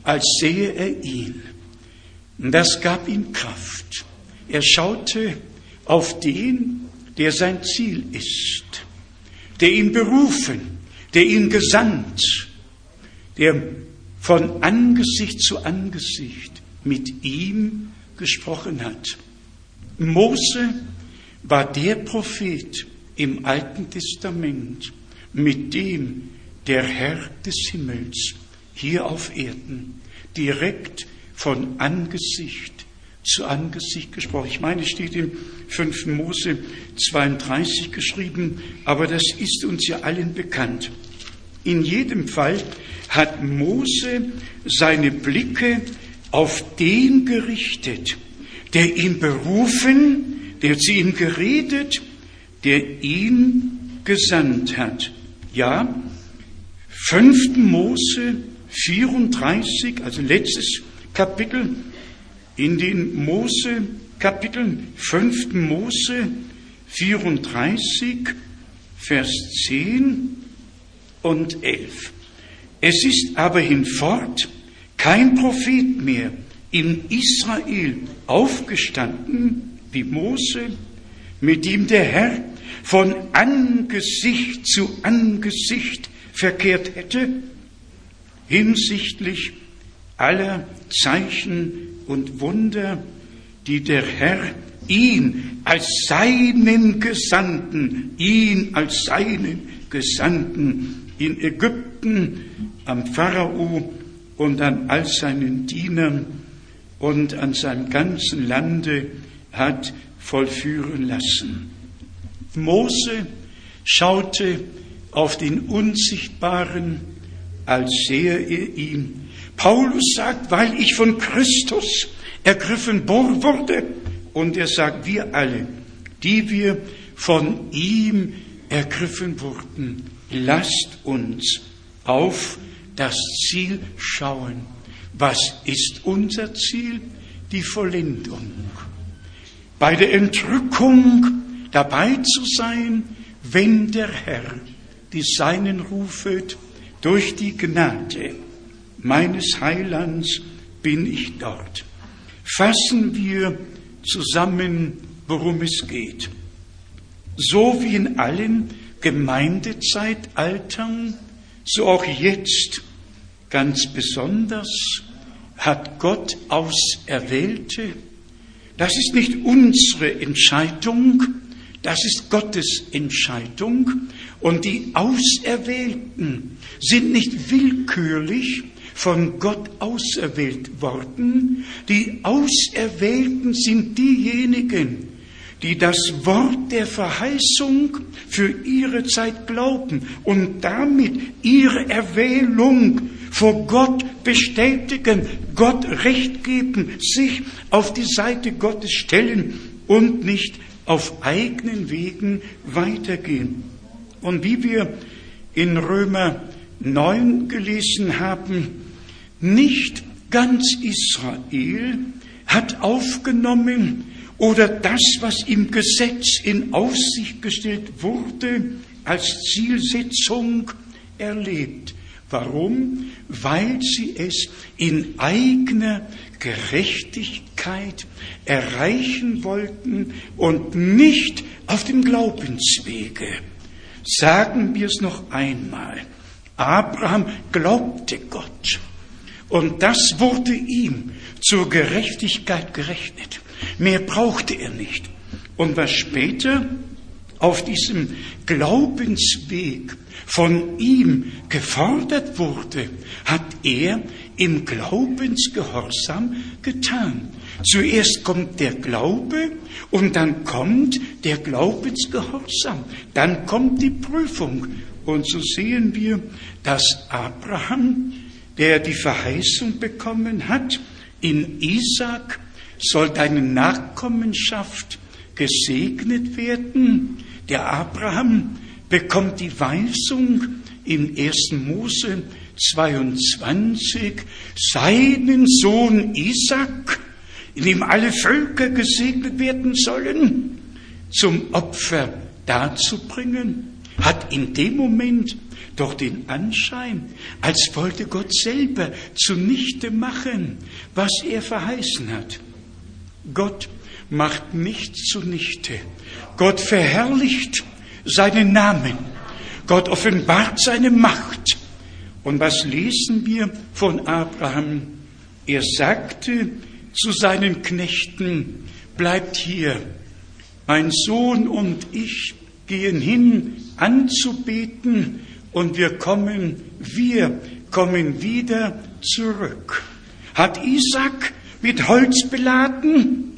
als sehe er ihn. Das gab ihm Kraft. Er schaute auf den, der sein Ziel ist, der ihn berufen, der ihn gesandt, der von Angesicht zu Angesicht mit ihm gesprochen hat. Mose war der Prophet im Alten Testament, mit dem der Herr des Himmels hier auf Erden direkt von Angesicht zu Angesicht gesprochen. Ich meine, es steht im 5. Mose 32 geschrieben, aber das ist uns ja allen bekannt. In jedem Fall hat Mose seine Blicke auf den gerichtet, der ihn berufen, der zu ihm geredet, der ihn gesandt hat. Ja, 5. Mose 34, also letztes Kapitel, in den Mose Kapiteln 5. Mose 34, Vers 10 und 11. Es ist aber hinfort kein Prophet mehr in Israel aufgestanden wie Mose, mit dem der Herr von Angesicht zu Angesicht verkehrt hätte. hinsichtlich aller Zeichen und Wunder, die der Herr ihn als seinen Gesandten, ihn als seinen Gesandten in Ägypten am Pharao und an all seinen Dienern und an seinem ganzen Lande hat vollführen lassen. Mose schaute auf den Unsichtbaren, als sähe er ihn. Paulus sagt, weil ich von Christus ergriffen wurde, und er sagt, wir alle, die wir von ihm ergriffen wurden, lasst uns auf das Ziel schauen. Was ist unser Ziel? Die Vollendung. Bei der Entrückung dabei zu sein, wenn der Herr die Seinen rufet, durch die Gnade meines Heilands bin ich dort. Fassen wir zusammen, worum es geht. So wie in allen Gemeindezeitaltern, so auch jetzt ganz besonders hat Gott Auserwählte. Das ist nicht unsere Entscheidung, das ist Gottes Entscheidung. Und die Auserwählten sind nicht willkürlich, von Gott auserwählt worden. Die Auserwählten sind diejenigen, die das Wort der Verheißung für ihre Zeit glauben und damit ihre Erwählung vor Gott bestätigen, Gott recht geben, sich auf die Seite Gottes stellen und nicht auf eigenen Wegen weitergehen. Und wie wir in Römer 9 gelesen haben, nicht ganz Israel hat aufgenommen oder das, was im Gesetz in Aussicht gestellt wurde, als Zielsetzung erlebt. Warum? Weil sie es in eigener Gerechtigkeit erreichen wollten und nicht auf dem Glaubenswege. Sagen wir es noch einmal. Abraham glaubte Gott und das wurde ihm zur Gerechtigkeit gerechnet. Mehr brauchte er nicht. Und was später auf diesem Glaubensweg von ihm gefordert wurde, hat er im Glaubensgehorsam getan. Zuerst kommt der Glaube und dann kommt der Glaubensgehorsam. Dann kommt die Prüfung. Und so sehen wir, dass Abraham der die Verheißung bekommen hat, in Isaac soll deine Nachkommenschaft gesegnet werden. Der Abraham bekommt die Weisung in 1. Mose 22, seinen Sohn Isaac, in dem alle Völker gesegnet werden sollen, zum Opfer darzubringen, hat in dem Moment doch den Anschein, als wollte Gott selber zunichte machen, was er verheißen hat. Gott macht nichts zunichte. Gott verherrlicht seinen Namen. Gott offenbart seine Macht. Und was lesen wir von Abraham? Er sagte zu seinen Knechten, bleibt hier, mein Sohn und ich gehen hin anzubeten und wir kommen, wir kommen wieder zurück. Hat Isaac mit Holz beladen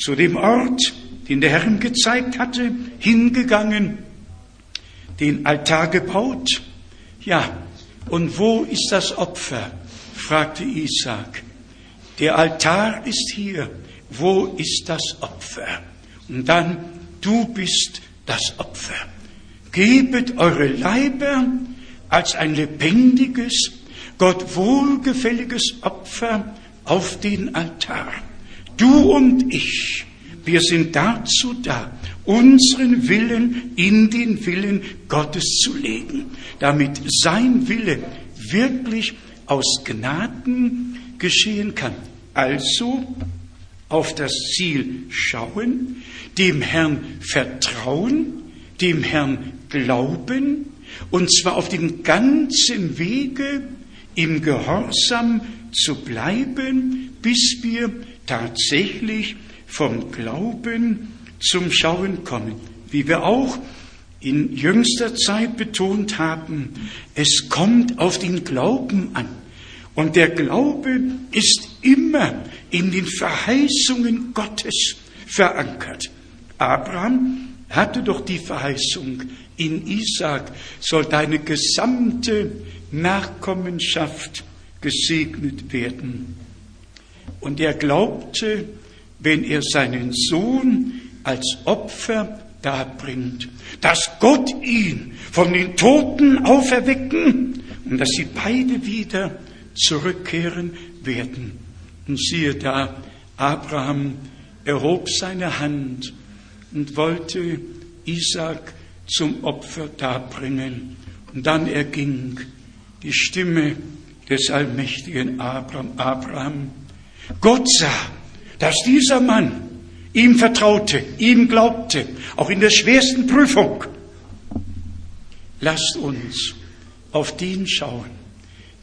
zu dem Ort, den der Herr ihm gezeigt hatte, hingegangen, den Altar gebaut? Ja, und wo ist das Opfer? fragte Isaac. Der Altar ist hier. Wo ist das Opfer? Und dann, du bist das Opfer. Gebet eure Leiber als ein lebendiges, Gott wohlgefälliges Opfer auf den Altar. Du und ich, wir sind dazu da, unseren Willen in den Willen Gottes zu legen, damit sein Wille wirklich aus Gnaden geschehen kann. Also auf das Ziel schauen, dem Herrn vertrauen, dem Herrn glauben, und zwar auf dem ganzen Wege im Gehorsam zu bleiben, bis wir tatsächlich vom Glauben zum Schauen kommen. Wie wir auch in jüngster Zeit betont haben, es kommt auf den Glauben an. Und der Glaube ist immer in den Verheißungen Gottes verankert. Abraham hatte doch die Verheißung, in Isaac soll deine gesamte Nachkommenschaft gesegnet werden. Und er glaubte, wenn er seinen Sohn als Opfer darbringt, dass Gott ihn von den Toten auferwecken und dass sie beide wieder zurückkehren werden. Und siehe da, Abraham erhob seine Hand und wollte Isaac zum Opfer darbringen. Und dann erging die Stimme des allmächtigen Abraham. Abraham. Gott sah, dass dieser Mann ihm vertraute, ihm glaubte, auch in der schwersten Prüfung. Lasst uns auf den schauen,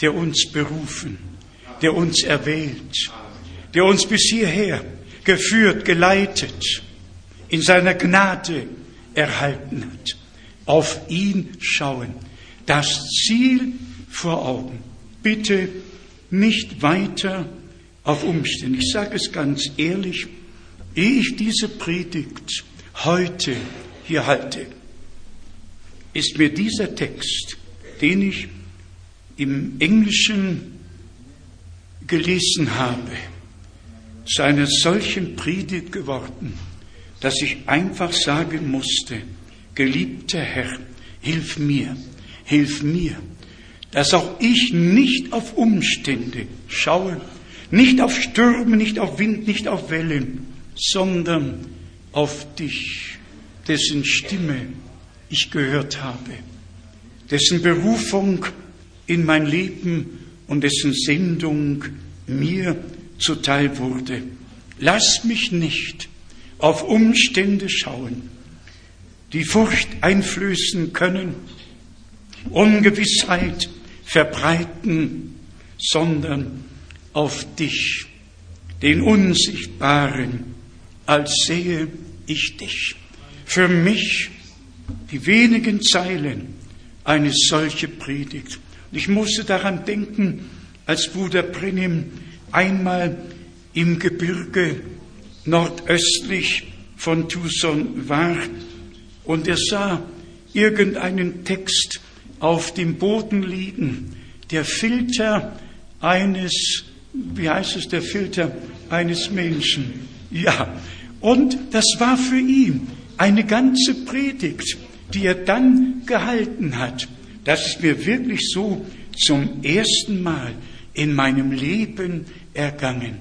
der uns berufen, der uns erwählt, der uns bis hierher geführt, geleitet, in seiner Gnade erhalten hat. Auf ihn schauen. Das Ziel vor Augen. Bitte nicht weiter auf Umstände. Ich sage es ganz ehrlich, ehe ich diese Predigt heute hier halte, ist mir dieser Text, den ich im Englischen gelesen habe, zu einer solchen Predigt geworden, dass ich einfach sagen musste, geliebter Herr, hilf mir, hilf mir, dass auch ich nicht auf Umstände schaue, nicht auf Stürme, nicht auf Wind, nicht auf Wellen, sondern auf dich, dessen Stimme ich gehört habe, dessen Berufung in mein Leben und dessen Sendung mir zuteil wurde. Lass mich nicht auf Umstände schauen, die Furcht einflößen können, Ungewissheit verbreiten, sondern auf dich, den Unsichtbaren, als sehe ich dich. Für mich die wenigen Zeilen eine solche Predigt. Und ich musste daran denken, als Bruder Brenim einmal im Gebirge nordöstlich von Tucson war und er sah irgendeinen Text auf dem Boden liegen, der Filter eines, wie heißt es, der Filter eines Menschen. Ja, und das war für ihn eine ganze Predigt, die er dann gehalten hat. Das ist mir wirklich so zum ersten Mal in meinem Leben ergangen.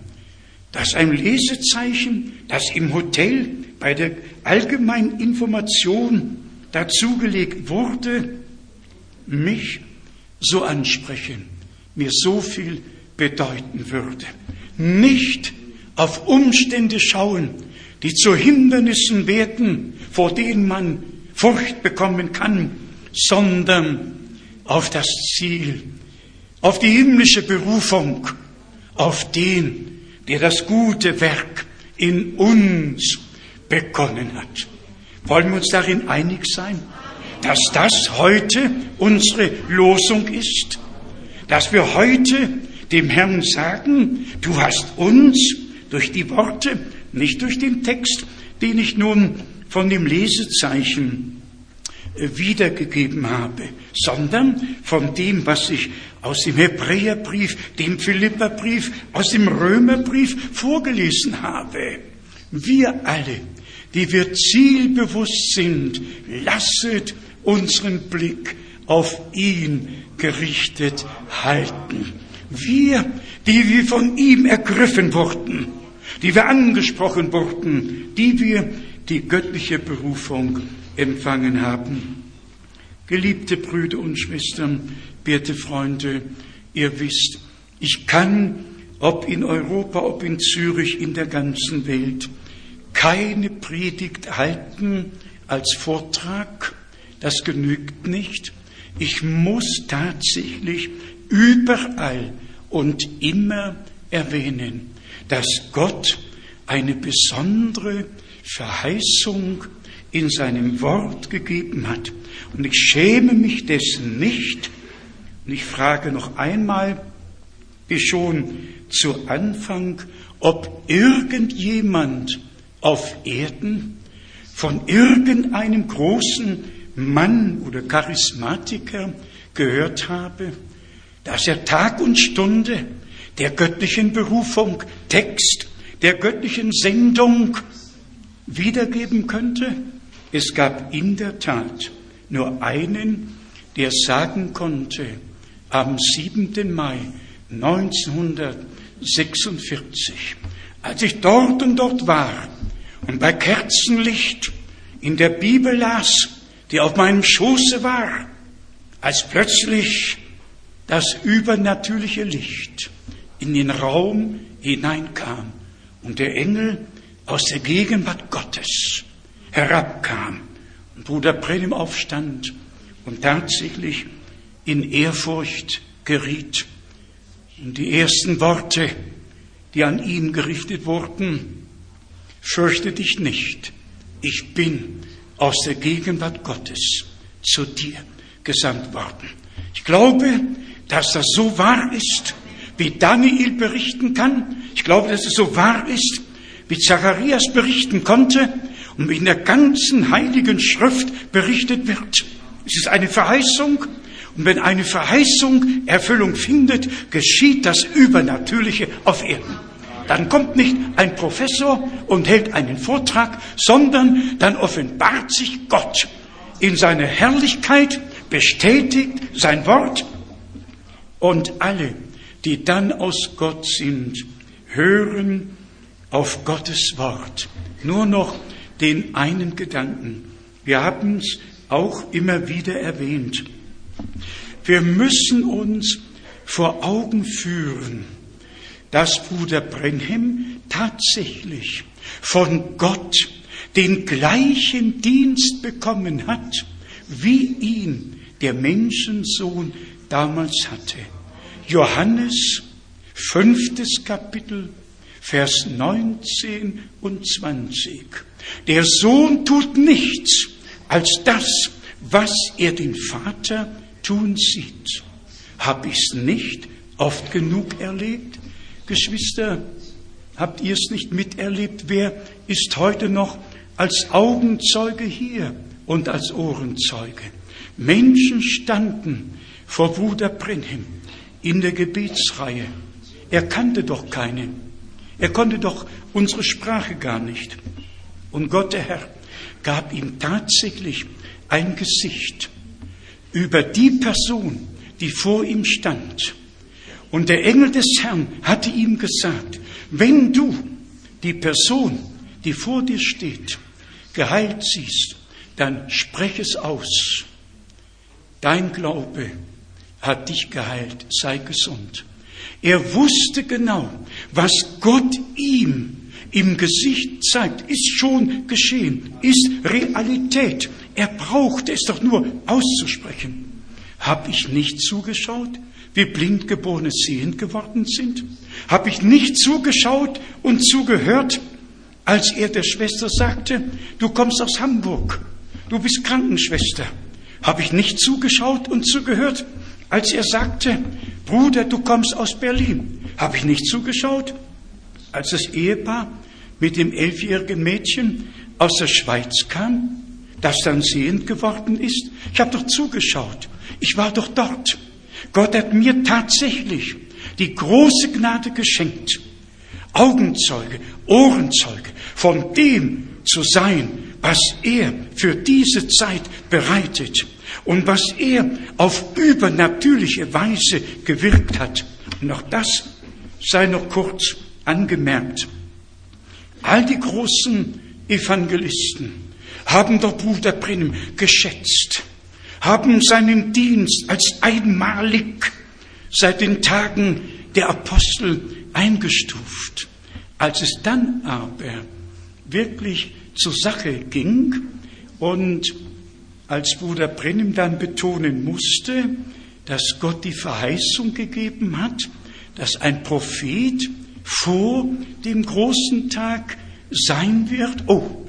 Dass ein Lesezeichen, das im Hotel bei der allgemeinen Information dazugelegt wurde, mich so ansprechen, mir so viel bedeuten würde. Nicht auf Umstände schauen, die zu Hindernissen werden, vor denen man Furcht bekommen kann, sondern auf das Ziel, auf die himmlische Berufung, auf den, der das gute Werk in uns begonnen hat. Wollen wir uns darin einig sein, dass das heute unsere Losung ist? Dass wir heute dem Herrn sagen, du hast uns durch die Worte, nicht durch den Text, den ich nun von dem Lesezeichen äh, wiedergegeben habe, sondern von dem, was ich aus dem Hebräerbrief, dem Philipperbrief, aus dem Römerbrief vorgelesen habe. Wir alle, die wir zielbewusst sind, lasset unseren Blick auf ihn gerichtet halten. Wir, die wir von ihm ergriffen wurden, die wir angesprochen wurden, die wir die göttliche Berufung empfangen haben. Geliebte Brüder und Schwestern, werte Freunde, ihr wisst, ich kann, ob in Europa, ob in Zürich, in der ganzen Welt, keine Predigt halten als Vortrag. Das genügt nicht. Ich muss tatsächlich überall und immer erwähnen, dass Gott eine besondere Verheißung in seinem Wort gegeben hat. Und ich schäme mich dessen nicht. Und ich frage noch einmal, wie schon zu Anfang, ob irgendjemand auf Erden von irgendeinem großen Mann oder Charismatiker gehört habe, dass er Tag und Stunde der göttlichen Berufung, Text der göttlichen Sendung wiedergeben könnte? Es gab in der Tat nur einen, der sagen konnte, am 7. Mai 1946, als ich dort und dort war und bei Kerzenlicht in der Bibel las, die auf meinem Schoße war, als plötzlich das übernatürliche Licht in den Raum hineinkam und der Engel aus der Gegenwart Gottes herabkam und Bruder Prelim aufstand und tatsächlich in Ehrfurcht geriet. Und die ersten Worte, die an ihn gerichtet wurden, fürchte dich nicht, ich bin aus der Gegenwart Gottes zu dir gesandt worden. Ich glaube, dass das so wahr ist, wie Daniel berichten kann. Ich glaube, dass es so wahr ist, wie Zacharias berichten konnte und wie in der ganzen heiligen Schrift berichtet wird. Es ist eine Verheißung und wenn eine Verheißung Erfüllung findet, geschieht das Übernatürliche auf Erden. Dann kommt nicht ein Professor und hält einen Vortrag, sondern dann offenbart sich Gott in seiner Herrlichkeit, bestätigt sein Wort und alle, die dann aus Gott sind, hören auf Gottes Wort. Nur noch den einen Gedanken. Wir haben es auch immer wieder erwähnt. Wir müssen uns vor Augen führen, dass Bruder Brenhem tatsächlich von Gott den gleichen Dienst bekommen hat, wie ihn der Menschensohn damals hatte. Johannes, fünftes Kapitel, Vers 19 und 20. Der Sohn tut nichts als das, was er den Vater tun sieht. Hab ich's nicht oft genug erlebt? Geschwister, habt ihr es nicht miterlebt? Wer ist heute noch als Augenzeuge hier und als Ohrenzeuge? Menschen standen vor Bruder Brenhem in der Gebetsreihe. Er kannte doch keinen. Er konnte doch unsere Sprache gar nicht. Und Gott, der Herr, gab ihm tatsächlich ein Gesicht über die Person, die vor ihm stand. Und der Engel des Herrn hatte ihm gesagt, wenn du die Person, die vor dir steht, geheilt siehst, dann sprech es aus. Dein Glaube hat dich geheilt, sei gesund. Er wusste genau, was Gott ihm im Gesicht zeigt, ist schon geschehen, ist Realität. Er brauchte es doch nur auszusprechen. Hab ich nicht zugeschaut, wie Blindgeborene sehend geworden sind? Hab ich nicht zugeschaut und zugehört, als er der Schwester sagte, du kommst aus Hamburg, du bist Krankenschwester? Hab ich nicht zugeschaut und zugehört, als er sagte, Bruder, du kommst aus Berlin? Hab ich nicht zugeschaut, als das Ehepaar mit dem elfjährigen Mädchen aus der Schweiz kam, das dann sehend geworden ist? Ich habe doch zugeschaut. Ich war doch dort. Gott hat mir tatsächlich die große Gnade geschenkt, Augenzeuge, Ohrenzeuge von dem zu sein, was er für diese Zeit bereitet und was er auf übernatürliche Weise gewirkt hat. Und auch das sei noch kurz angemerkt. All die großen Evangelisten haben doch Bruder Brennem geschätzt, haben seinen Dienst als einmalig seit den Tagen der Apostel eingestuft. Als es dann aber wirklich zur Sache ging und als Bruder Brennim dann betonen musste, dass Gott die Verheißung gegeben hat, dass ein Prophet vor dem großen Tag sein wird. Oh,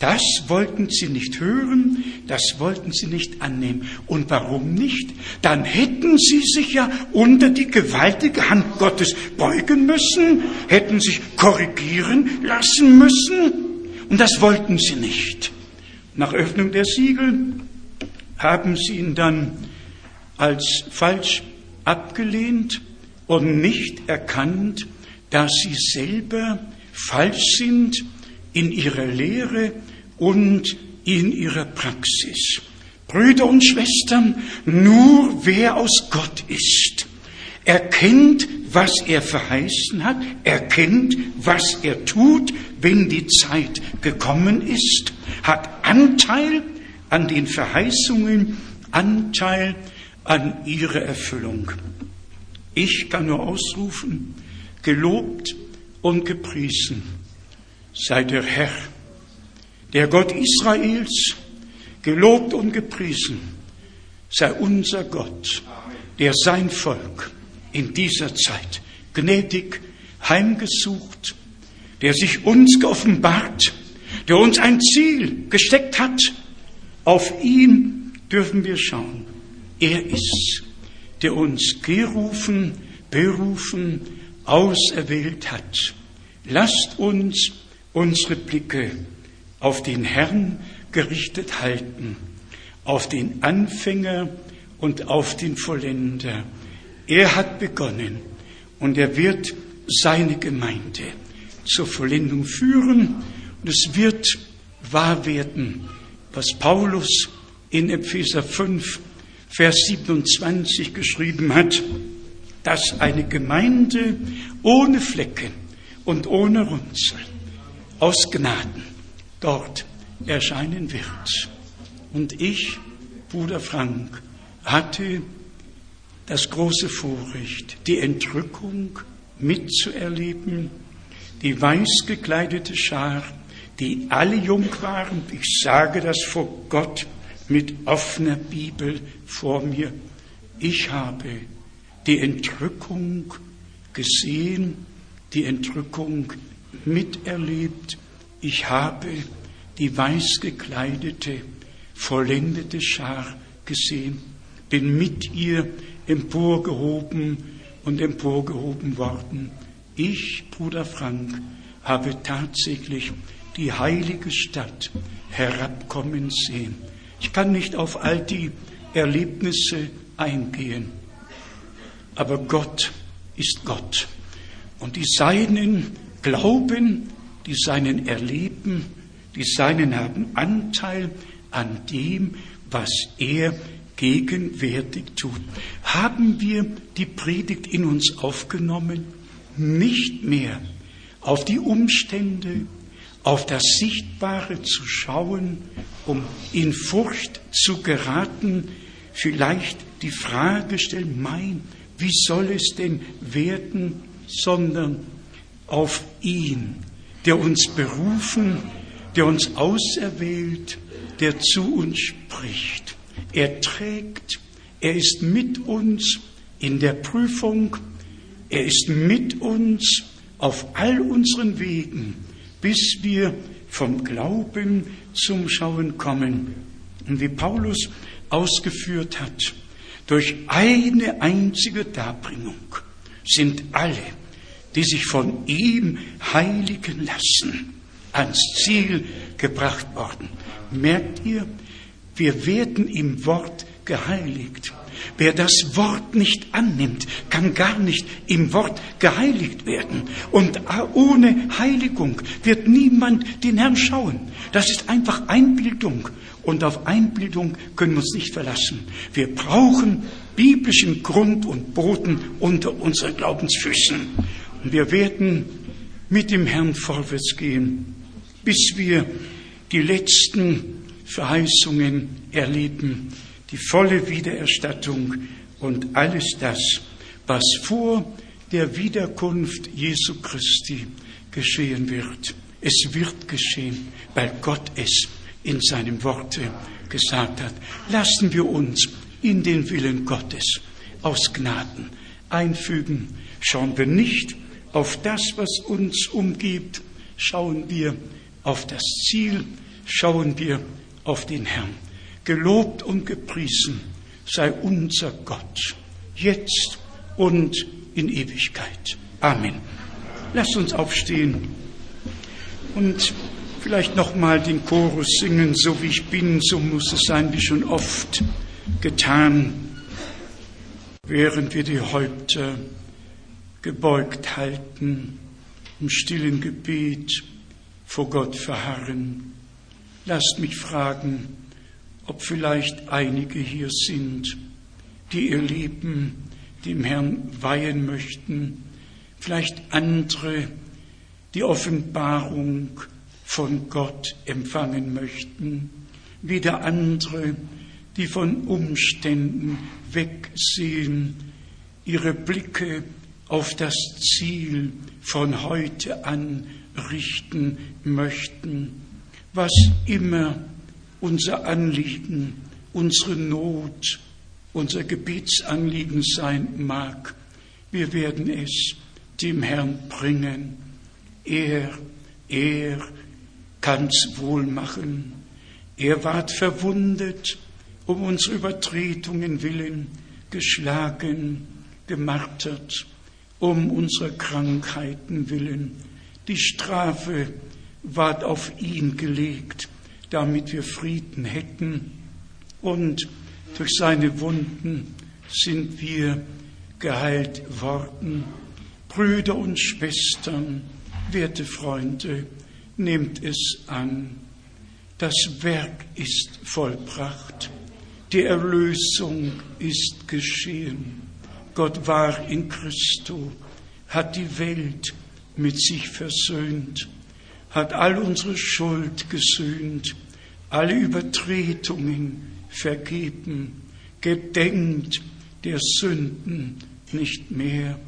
das wollten sie nicht hören, das wollten sie nicht annehmen. Und warum nicht? Dann hätten sie sich ja unter die gewaltige Hand Gottes beugen müssen, hätten sich korrigieren lassen müssen. Und das wollten sie nicht. Nach Öffnung der Siegel haben sie ihn dann als falsch abgelehnt und nicht erkannt, dass sie selber falsch sind in ihrer Lehre und in ihrer Praxis. Brüder und Schwestern, nur wer aus Gott ist, erkennt, was er verheißen hat, erkennt, was er tut, wenn die Zeit gekommen ist, hat Anteil an den Verheißungen, Anteil an ihrer Erfüllung. Ich kann nur ausrufen, gelobt und gepriesen sei der Herr, der Gott Israels, gelobt und gepriesen sei unser Gott, der sein Volk in dieser Zeit gnädig heimgesucht, der sich uns geoffenbart, der uns ein Ziel gesteckt hat. Auf ihn dürfen wir schauen. Er ist, der uns gerufen, berufen, auserwählt hat. Lasst uns unsere Blicke auf den Herrn gerichtet halten, auf den Anfänger und auf den Vollender. Er hat begonnen und er wird seine Gemeinde zur Vollendung führen und es wird wahr werden, was Paulus in Epheser 5, Vers 27 geschrieben hat, dass eine Gemeinde ohne Flecken und ohne Runzel aus Gnaden dort erscheinen wird. Und ich, Bruder Frank, hatte das große Vorrecht, die Entrückung mitzuerleben, die weiß gekleidete Schar, die alle jung waren, ich sage das vor Gott mit offener Bibel vor mir, ich habe die Entrückung gesehen, die Entrückung miterlebt. Ich habe die weiß gekleidete, vollendete Schar gesehen, bin mit ihr emporgehoben und emporgehoben worden. Ich, Bruder Frank, habe tatsächlich die heilige Stadt herabkommen sehen. Ich kann nicht auf all die Erlebnisse eingehen, aber Gott ist Gott. Und die Seinen glauben, die Seinen erleben, die Seinen haben Anteil an dem, was er gegenwärtig tut. Haben wir die Predigt in uns aufgenommen? Nicht mehr auf die Umstände, auf das Sichtbare zu schauen, um in Furcht zu geraten, vielleicht die Frage stellen, mein, wie soll es denn werden, sondern auf ihn, der uns berufen, der uns auserwählt, der zu uns spricht. Er trägt, er ist mit uns in der Prüfung, er ist mit uns auf all unseren Wegen, bis wir vom Glauben zum Schauen kommen. Und wie Paulus ausgeführt hat, durch eine einzige Darbringung sind alle, die sich von ihm heiligen lassen, ans Ziel gebracht worden. Merkt ihr, wir werden im Wort geheiligt. Wer das Wort nicht annimmt, kann gar nicht im Wort geheiligt werden. Und ohne Heiligung wird niemand den Herrn schauen. Das ist einfach Einbildung. Und auf Einbildung können wir uns nicht verlassen. Wir brauchen biblischen Grund und Boden unter unseren Glaubensfüßen. Und wir werden mit dem Herrn vorwärts gehen, bis wir die letzten Verheißungen erleben, die volle Wiedererstattung und alles das, was vor der Wiederkunft Jesu Christi geschehen wird. Es wird geschehen, weil Gott es in seinem Worte gesagt hat. Lassen wir uns in den Willen Gottes aus Gnaden einfügen. Schauen wir nicht auf das, was uns umgibt, schauen wir auf das Ziel, schauen wir auf den Herrn. Gelobt und gepriesen sei unser Gott, jetzt und in Ewigkeit. Amen. Lasst uns aufstehen und vielleicht nochmal den Chorus singen, so wie ich bin, so muss es sein, wie schon oft getan, während wir die Häupter gebeugt halten, im stillen Gebet vor Gott verharren. Lasst mich fragen, ob vielleicht einige hier sind, die ihr Leben dem Herrn weihen möchten, vielleicht andere, die Offenbarung von Gott empfangen möchten, wieder andere, die von Umständen wegsehen, ihre Blicke auf das Ziel von heute an richten möchten, was immer unser Anliegen, unsere Not, unser Gebetsanliegen sein mag. Wir werden es dem Herrn bringen. Er, er kann's wohl machen. Er ward verwundet, um unsere Übertretungen willen, geschlagen, gemartert um unserer Krankheiten willen. Die Strafe ward auf ihn gelegt, damit wir Frieden hätten. Und durch seine Wunden sind wir geheilt worden. Brüder und Schwestern, werte Freunde, nehmt es an. Das Werk ist vollbracht. Die Erlösung ist geschehen. Gott war in Christo, hat die Welt mit sich versöhnt, hat all unsere Schuld gesühnt, alle Übertretungen vergeben, gedenkt der Sünden nicht mehr.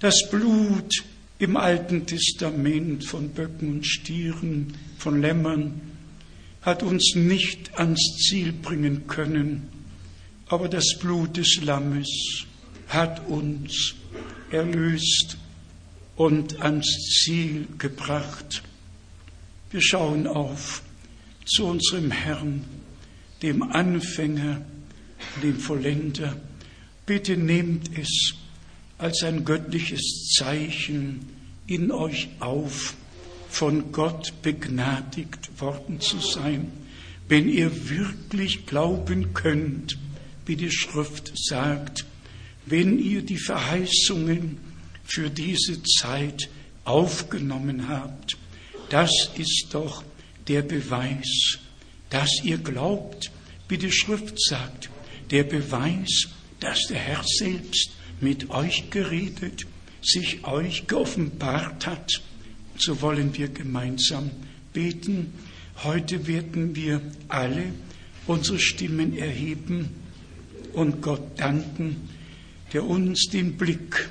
Das Blut im Alten Testament von Böcken und Stieren, von Lämmern, hat uns nicht ans Ziel bringen können, aber das Blut des Lammes hat uns erlöst und ans Ziel gebracht. Wir schauen auf zu unserem Herrn, dem Anfänger, dem Vollender. Bitte nehmt es als ein göttliches Zeichen in euch auf, von Gott begnadigt worden zu sein, wenn ihr wirklich glauben könnt, wie die Schrift sagt, wenn ihr die Verheißungen für diese Zeit aufgenommen habt. Das ist doch der Beweis, dass ihr glaubt, wie die Schrift sagt, der Beweis, dass der Herr selbst mit euch geredet, sich euch geoffenbart hat. So wollen wir gemeinsam beten. Heute werden wir alle unsere Stimmen erheben und Gott danken der uns den Blick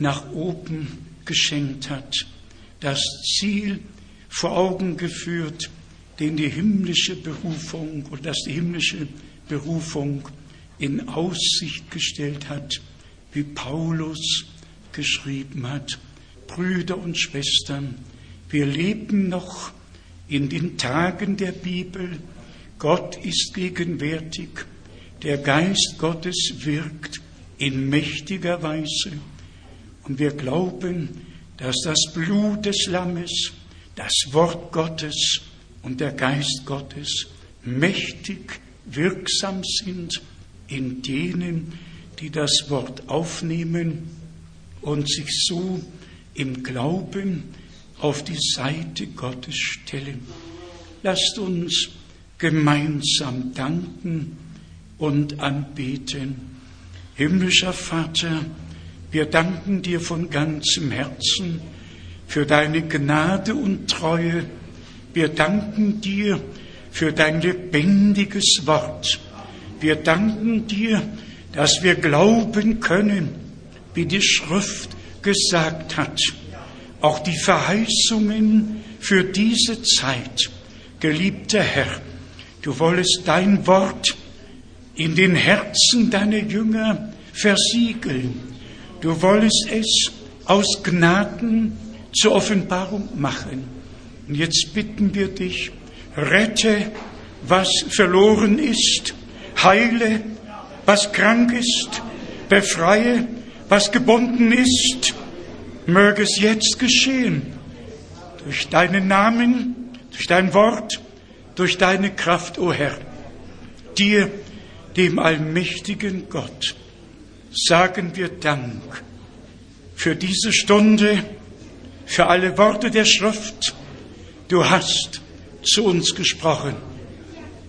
nach oben geschenkt hat, das Ziel vor Augen geführt, den die himmlische Berufung oder das die himmlische Berufung in Aussicht gestellt hat, wie Paulus geschrieben hat. Brüder und Schwestern, wir leben noch in den Tagen der Bibel. Gott ist gegenwärtig. Der Geist Gottes wirkt in mächtiger Weise. Und wir glauben, dass das Blut des Lammes, das Wort Gottes und der Geist Gottes mächtig wirksam sind in denen, die das Wort aufnehmen und sich so im Glauben auf die Seite Gottes stellen. Lasst uns gemeinsam danken und anbeten. Himmlischer Vater, wir danken dir von ganzem Herzen für deine Gnade und Treue. Wir danken dir für dein lebendiges Wort. Wir danken dir, dass wir glauben können, wie die Schrift gesagt hat. Auch die Verheißungen für diese Zeit, geliebter Herr, du wollest dein Wort in den Herzen deiner Jünger versiegeln. Du wolltest es aus Gnaden zur Offenbarung machen. Und jetzt bitten wir dich, rette, was verloren ist, heile, was krank ist, befreie, was gebunden ist, möge es jetzt geschehen. Durch deinen Namen, durch dein Wort, durch deine Kraft, o oh Herr. Dir, dem allmächtigen Gott, sagen wir Dank für diese Stunde, für alle Worte der Schrift. Du hast zu uns gesprochen.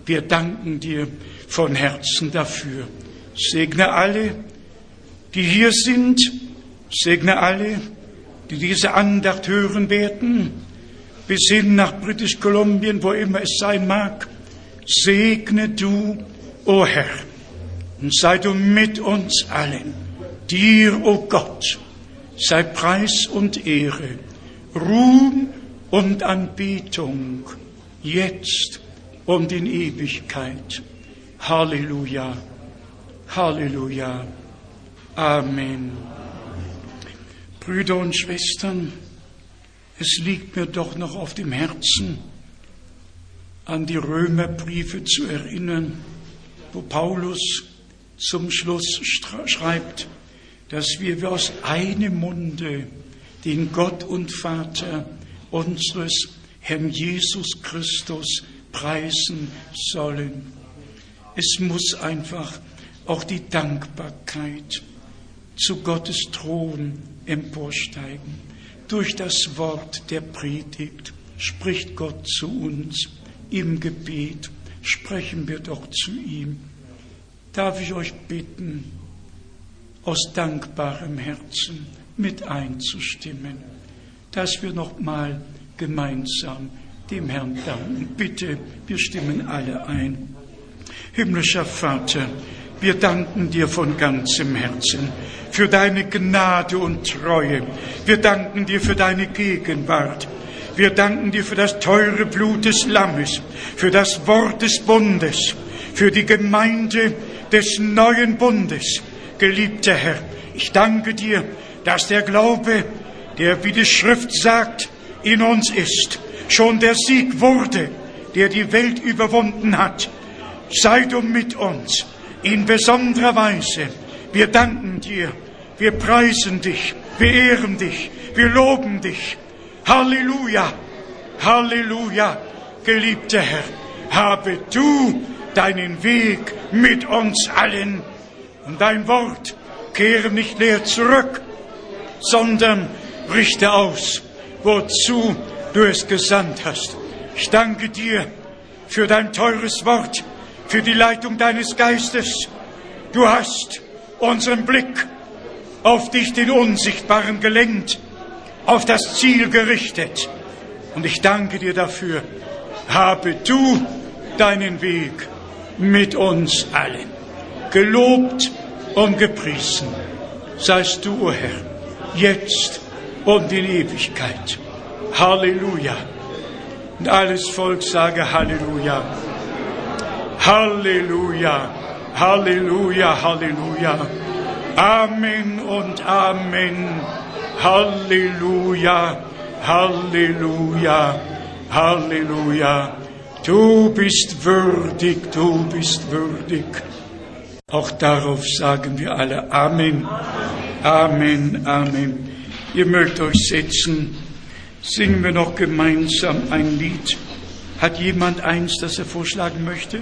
Wir danken dir von Herzen dafür. Segne alle, die hier sind. Segne alle, die diese Andacht hören werden, bis hin nach British Kolumbien, wo immer es sein mag. Segne du, o oh Herr, und sei du mit uns allen. Dir, o oh Gott, sei Preis und Ehre, Ruhm und Anbetung, jetzt und in Ewigkeit. Halleluja, Halleluja, Amen. Brüder und Schwestern, es liegt mir doch noch auf dem Herzen, an die Römerbriefe zu erinnern, wo Paulus zum Schluss schreibt, dass wir aus einem Munde den Gott und Vater unseres Herrn Jesus Christus preisen sollen. Es muss einfach auch die Dankbarkeit zu Gottes Thron emporsteigen. Durch das Wort der Predigt spricht Gott zu uns. Im Gebet sprechen wir doch zu ihm. Darf ich euch bitten, aus dankbarem Herzen mit einzustimmen, dass wir noch mal gemeinsam dem Herrn danken. Bitte, wir stimmen alle ein. Himmlischer Vater, wir danken dir von ganzem Herzen für deine Gnade und Treue. Wir danken dir für deine Gegenwart. Wir danken dir für das teure Blut des Lammes, für das Wort des Bundes, für die Gemeinde des neuen Bundes. Geliebter Herr, ich danke dir, dass der Glaube, der, wie die Schrift sagt, in uns ist, schon der Sieg wurde, der die Welt überwunden hat. Sei du mit uns in besonderer Weise. Wir danken dir, wir preisen dich, wir ehren dich, wir loben dich. Halleluja, Halleluja, geliebter Herr, habe du deinen Weg mit uns allen und dein Wort kehre nicht leer zurück, sondern richte aus, wozu du es gesandt hast. Ich danke dir für dein teures Wort für die Leitung deines Geistes. Du hast unseren Blick auf dich, den Unsichtbaren, gelenkt, auf das Ziel gerichtet. Und ich danke dir dafür. Habe du deinen Weg mit uns allen. Gelobt und gepriesen seist du, o Herr, jetzt und in Ewigkeit. Halleluja. Und alles Volk sage Halleluja. Halleluja, Halleluja, Halleluja. Amen und Amen. Halleluja, Halleluja, Halleluja. Du bist würdig, du bist würdig. Auch darauf sagen wir alle Amen. Amen, Amen. Ihr mögt euch setzen. Singen wir noch gemeinsam ein Lied. Hat jemand eins, das er vorschlagen möchte?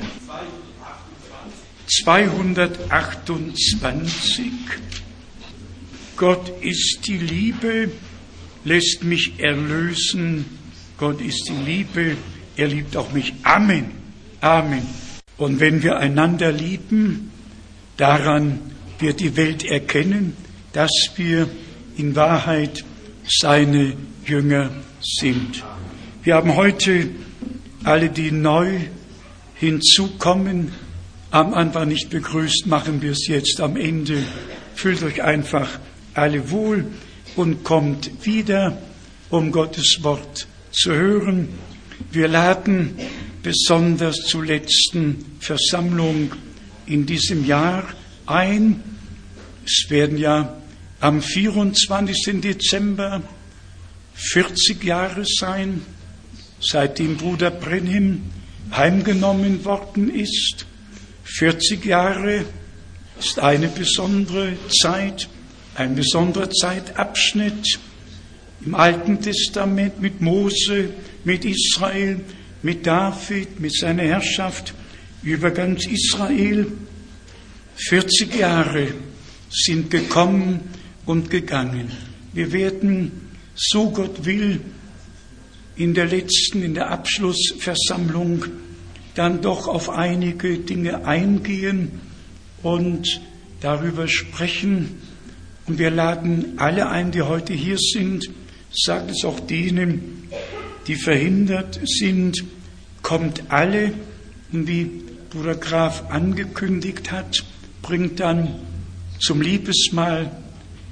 228. Gott ist die Liebe, lässt mich erlösen. Gott ist die Liebe, er liebt auch mich. Amen. Amen. Und wenn wir einander lieben, daran wird die Welt erkennen, dass wir in Wahrheit seine Jünger sind. Wir haben heute alle, die neu hinzukommen, am Anfang nicht begrüßt, machen wir es jetzt am Ende. Fühlt euch einfach alle wohl und kommt wieder, um Gottes Wort zu hören. Wir laden besonders zur letzten Versammlung in diesem Jahr ein, Es werden ja am 24. Dezember 40 Jahre sein, seitdem Bruder Brenhim heimgenommen worden ist. 40 Jahre ist eine besondere Zeit, ein besonderer Zeitabschnitt im Alten Testament mit Mose, mit Israel, mit David, mit seiner Herrschaft über ganz Israel. 40 Jahre sind gekommen und gegangen. Wir werden, so Gott will, in der letzten, in der Abschlussversammlung dann doch auf einige Dinge eingehen und darüber sprechen. Und wir laden alle ein, die heute hier sind, sagt es auch denen, die verhindert sind, kommt alle, und wie Bruder Graf angekündigt hat, bringt dann zum Liebesmahl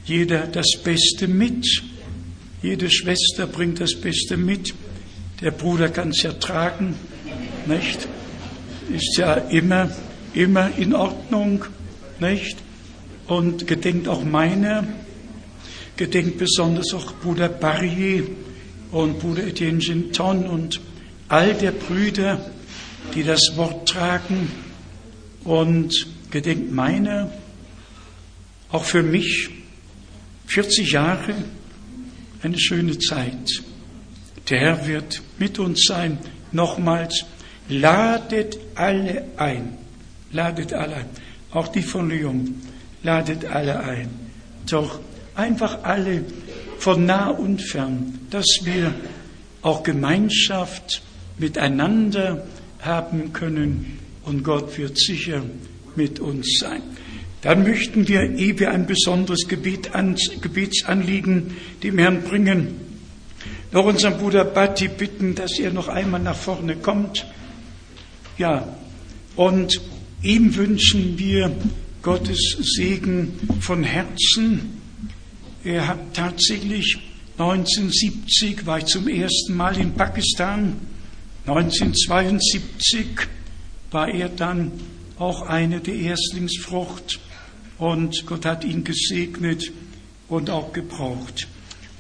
jeder das Beste mit. Jede Schwester bringt das Beste mit. Der Bruder kann es ja tragen, nicht? Ist ja immer, immer in Ordnung, nicht? Und gedenkt auch meiner, gedenkt besonders auch Bruder Barrier und Bruder Etienne Ginton und all der Brüder, die das Wort tragen und gedenkt meiner, auch für mich 40 Jahre eine schöne Zeit. Der Herr wird mit uns sein. Nochmals, ladet alle ein. Ladet alle ein. Auch die von Lyon. Ladet alle ein. Doch einfach alle von nah und fern, dass wir auch Gemeinschaft miteinander haben können und Gott wird sicher mit uns sein. Dann möchten wir, ehe wir ein besonderes Gebet an, Gebetsanliegen dem Herrn bringen, noch unseren Bruder Batti bitten, dass er noch einmal nach vorne kommt. Ja, und ihm wünschen wir Gottes Segen von Herzen. Er hat tatsächlich 1970 war ich zum ersten Mal in Pakistan. 1972 war er dann auch eine der Erstlingsfrucht und Gott hat ihn gesegnet und auch gebraucht.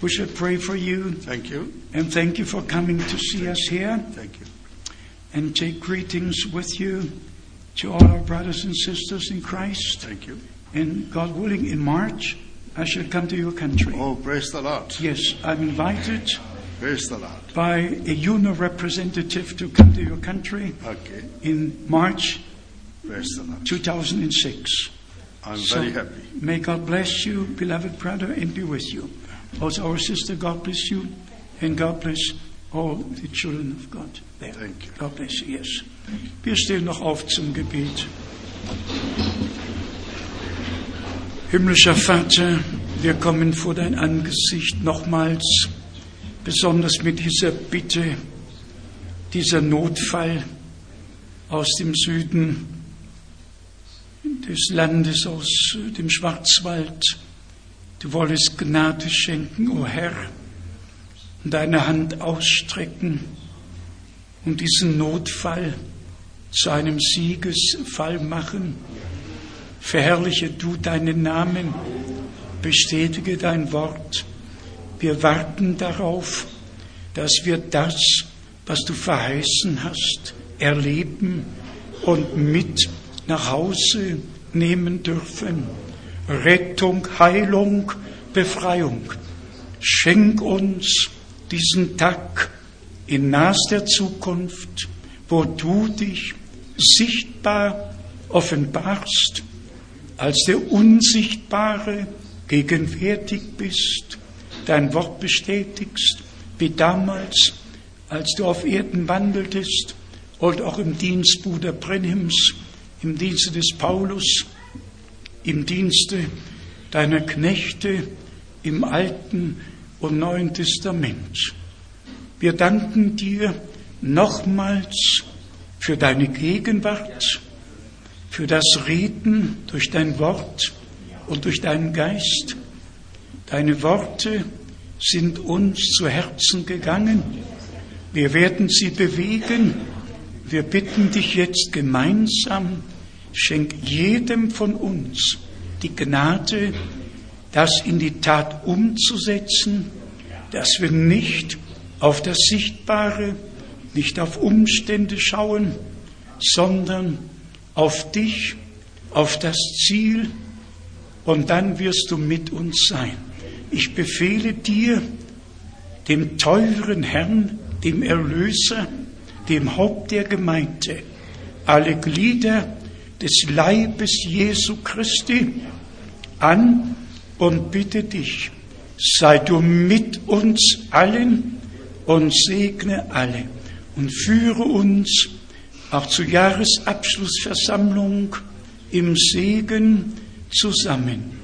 We shall pray for you. Thank you. And thank you for coming to see us here. Thank you. And take greetings with you to all our brothers and sisters in Christ. Thank you. And God willing, in March, I shall come to your country. Oh, praise the Lord. Yes, I'm invited Praise the Lord. by a UNO representative to come to your country Okay. in March Praise the Lord. 2006. I'm So, very happy. May God bless you, beloved brother, and be with you. Also, our sister, God bless you, and God bless all the children of God there. Thank you. God bless you, yes. Wir stehen noch auf zum Gebet. Himmlischer Vater, wir kommen vor dein Angesicht nochmals, besonders mit dieser Bitte, dieser Notfall aus dem Süden des Landes, aus dem Schwarzwald. Du wolltest Gnade schenken, o Herr, und deine Hand ausstrecken und diesen Notfall zu einem Siegesfall machen. Verherrliche du deinen Namen, bestätige dein Wort. Wir warten darauf, dass wir das, was du verheißen hast, erleben und mit nach Hause nehmen dürfen. Rettung, Heilung, Befreiung. Schenk uns diesen Tag in naher Zukunft, wo du dich sichtbar offenbarst, als der Unsichtbare gegenwärtig bist, dein Wort bestätigst, wie damals, als du auf Erden wandeltest und auch im Dienst Bruder Brenhims, im Dienste des Paulus, im Dienste deiner Knechte im Alten und Neuen Testament. Wir danken dir nochmals für deine Gegenwart, für das Reden durch dein Wort und durch deinen Geist. Deine Worte sind uns zu Herzen gegangen. Wir werden sie bewegen. Wir bitten dich jetzt gemeinsam, schenk jedem von uns die Gnade, das in die Tat umzusetzen, dass wir nicht auf das Sichtbare, nicht auf Umstände schauen, sondern auf dich, auf das Ziel, und dann wirst du mit uns sein. Ich befehle dir, dem teuren Herrn, dem Erlöser, dem Haupt der Gemeinde, alle Glieder des Leibes Jesu Christi an und bitte dich, sei du mit uns allen und segne alle und führe uns auch zur Jahresabschlussversammlung im Segen zusammen.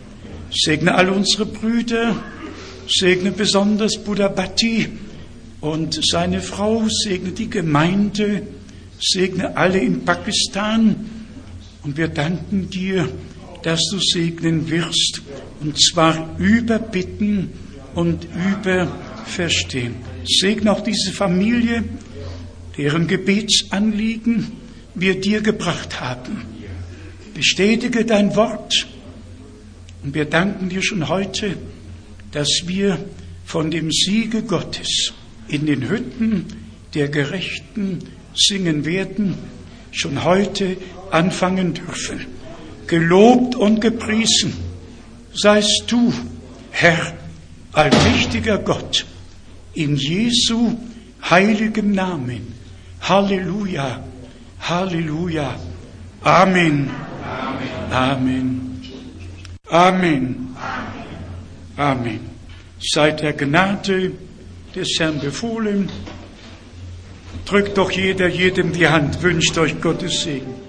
Segne alle unsere Brüder, segne besonders Buddha Bhatti und seine Frau, segne die Gemeinde, segne alle in Pakistan und wir danken dir, dass du segnen wirst und zwar über Bitten und über Verstehen. Segne auch diese Familie, deren Gebetsanliegen wir dir gebracht haben. Bestätige dein Wort und wir danken dir schon heute, dass wir von dem Siege Gottes in den Hütten der Gerechten singen werden, schon heute anfangen dürfen. Gelobt und gepriesen seist du, Herr, allmächtiger Gott, in Jesu heiligem Namen. Halleluja, Halleluja, Amen, Amen, Amen, Amen. Seid der Gnade des Herrn befohlen. Drückt doch jeder jedem die Hand, wünscht euch Gottes Segen.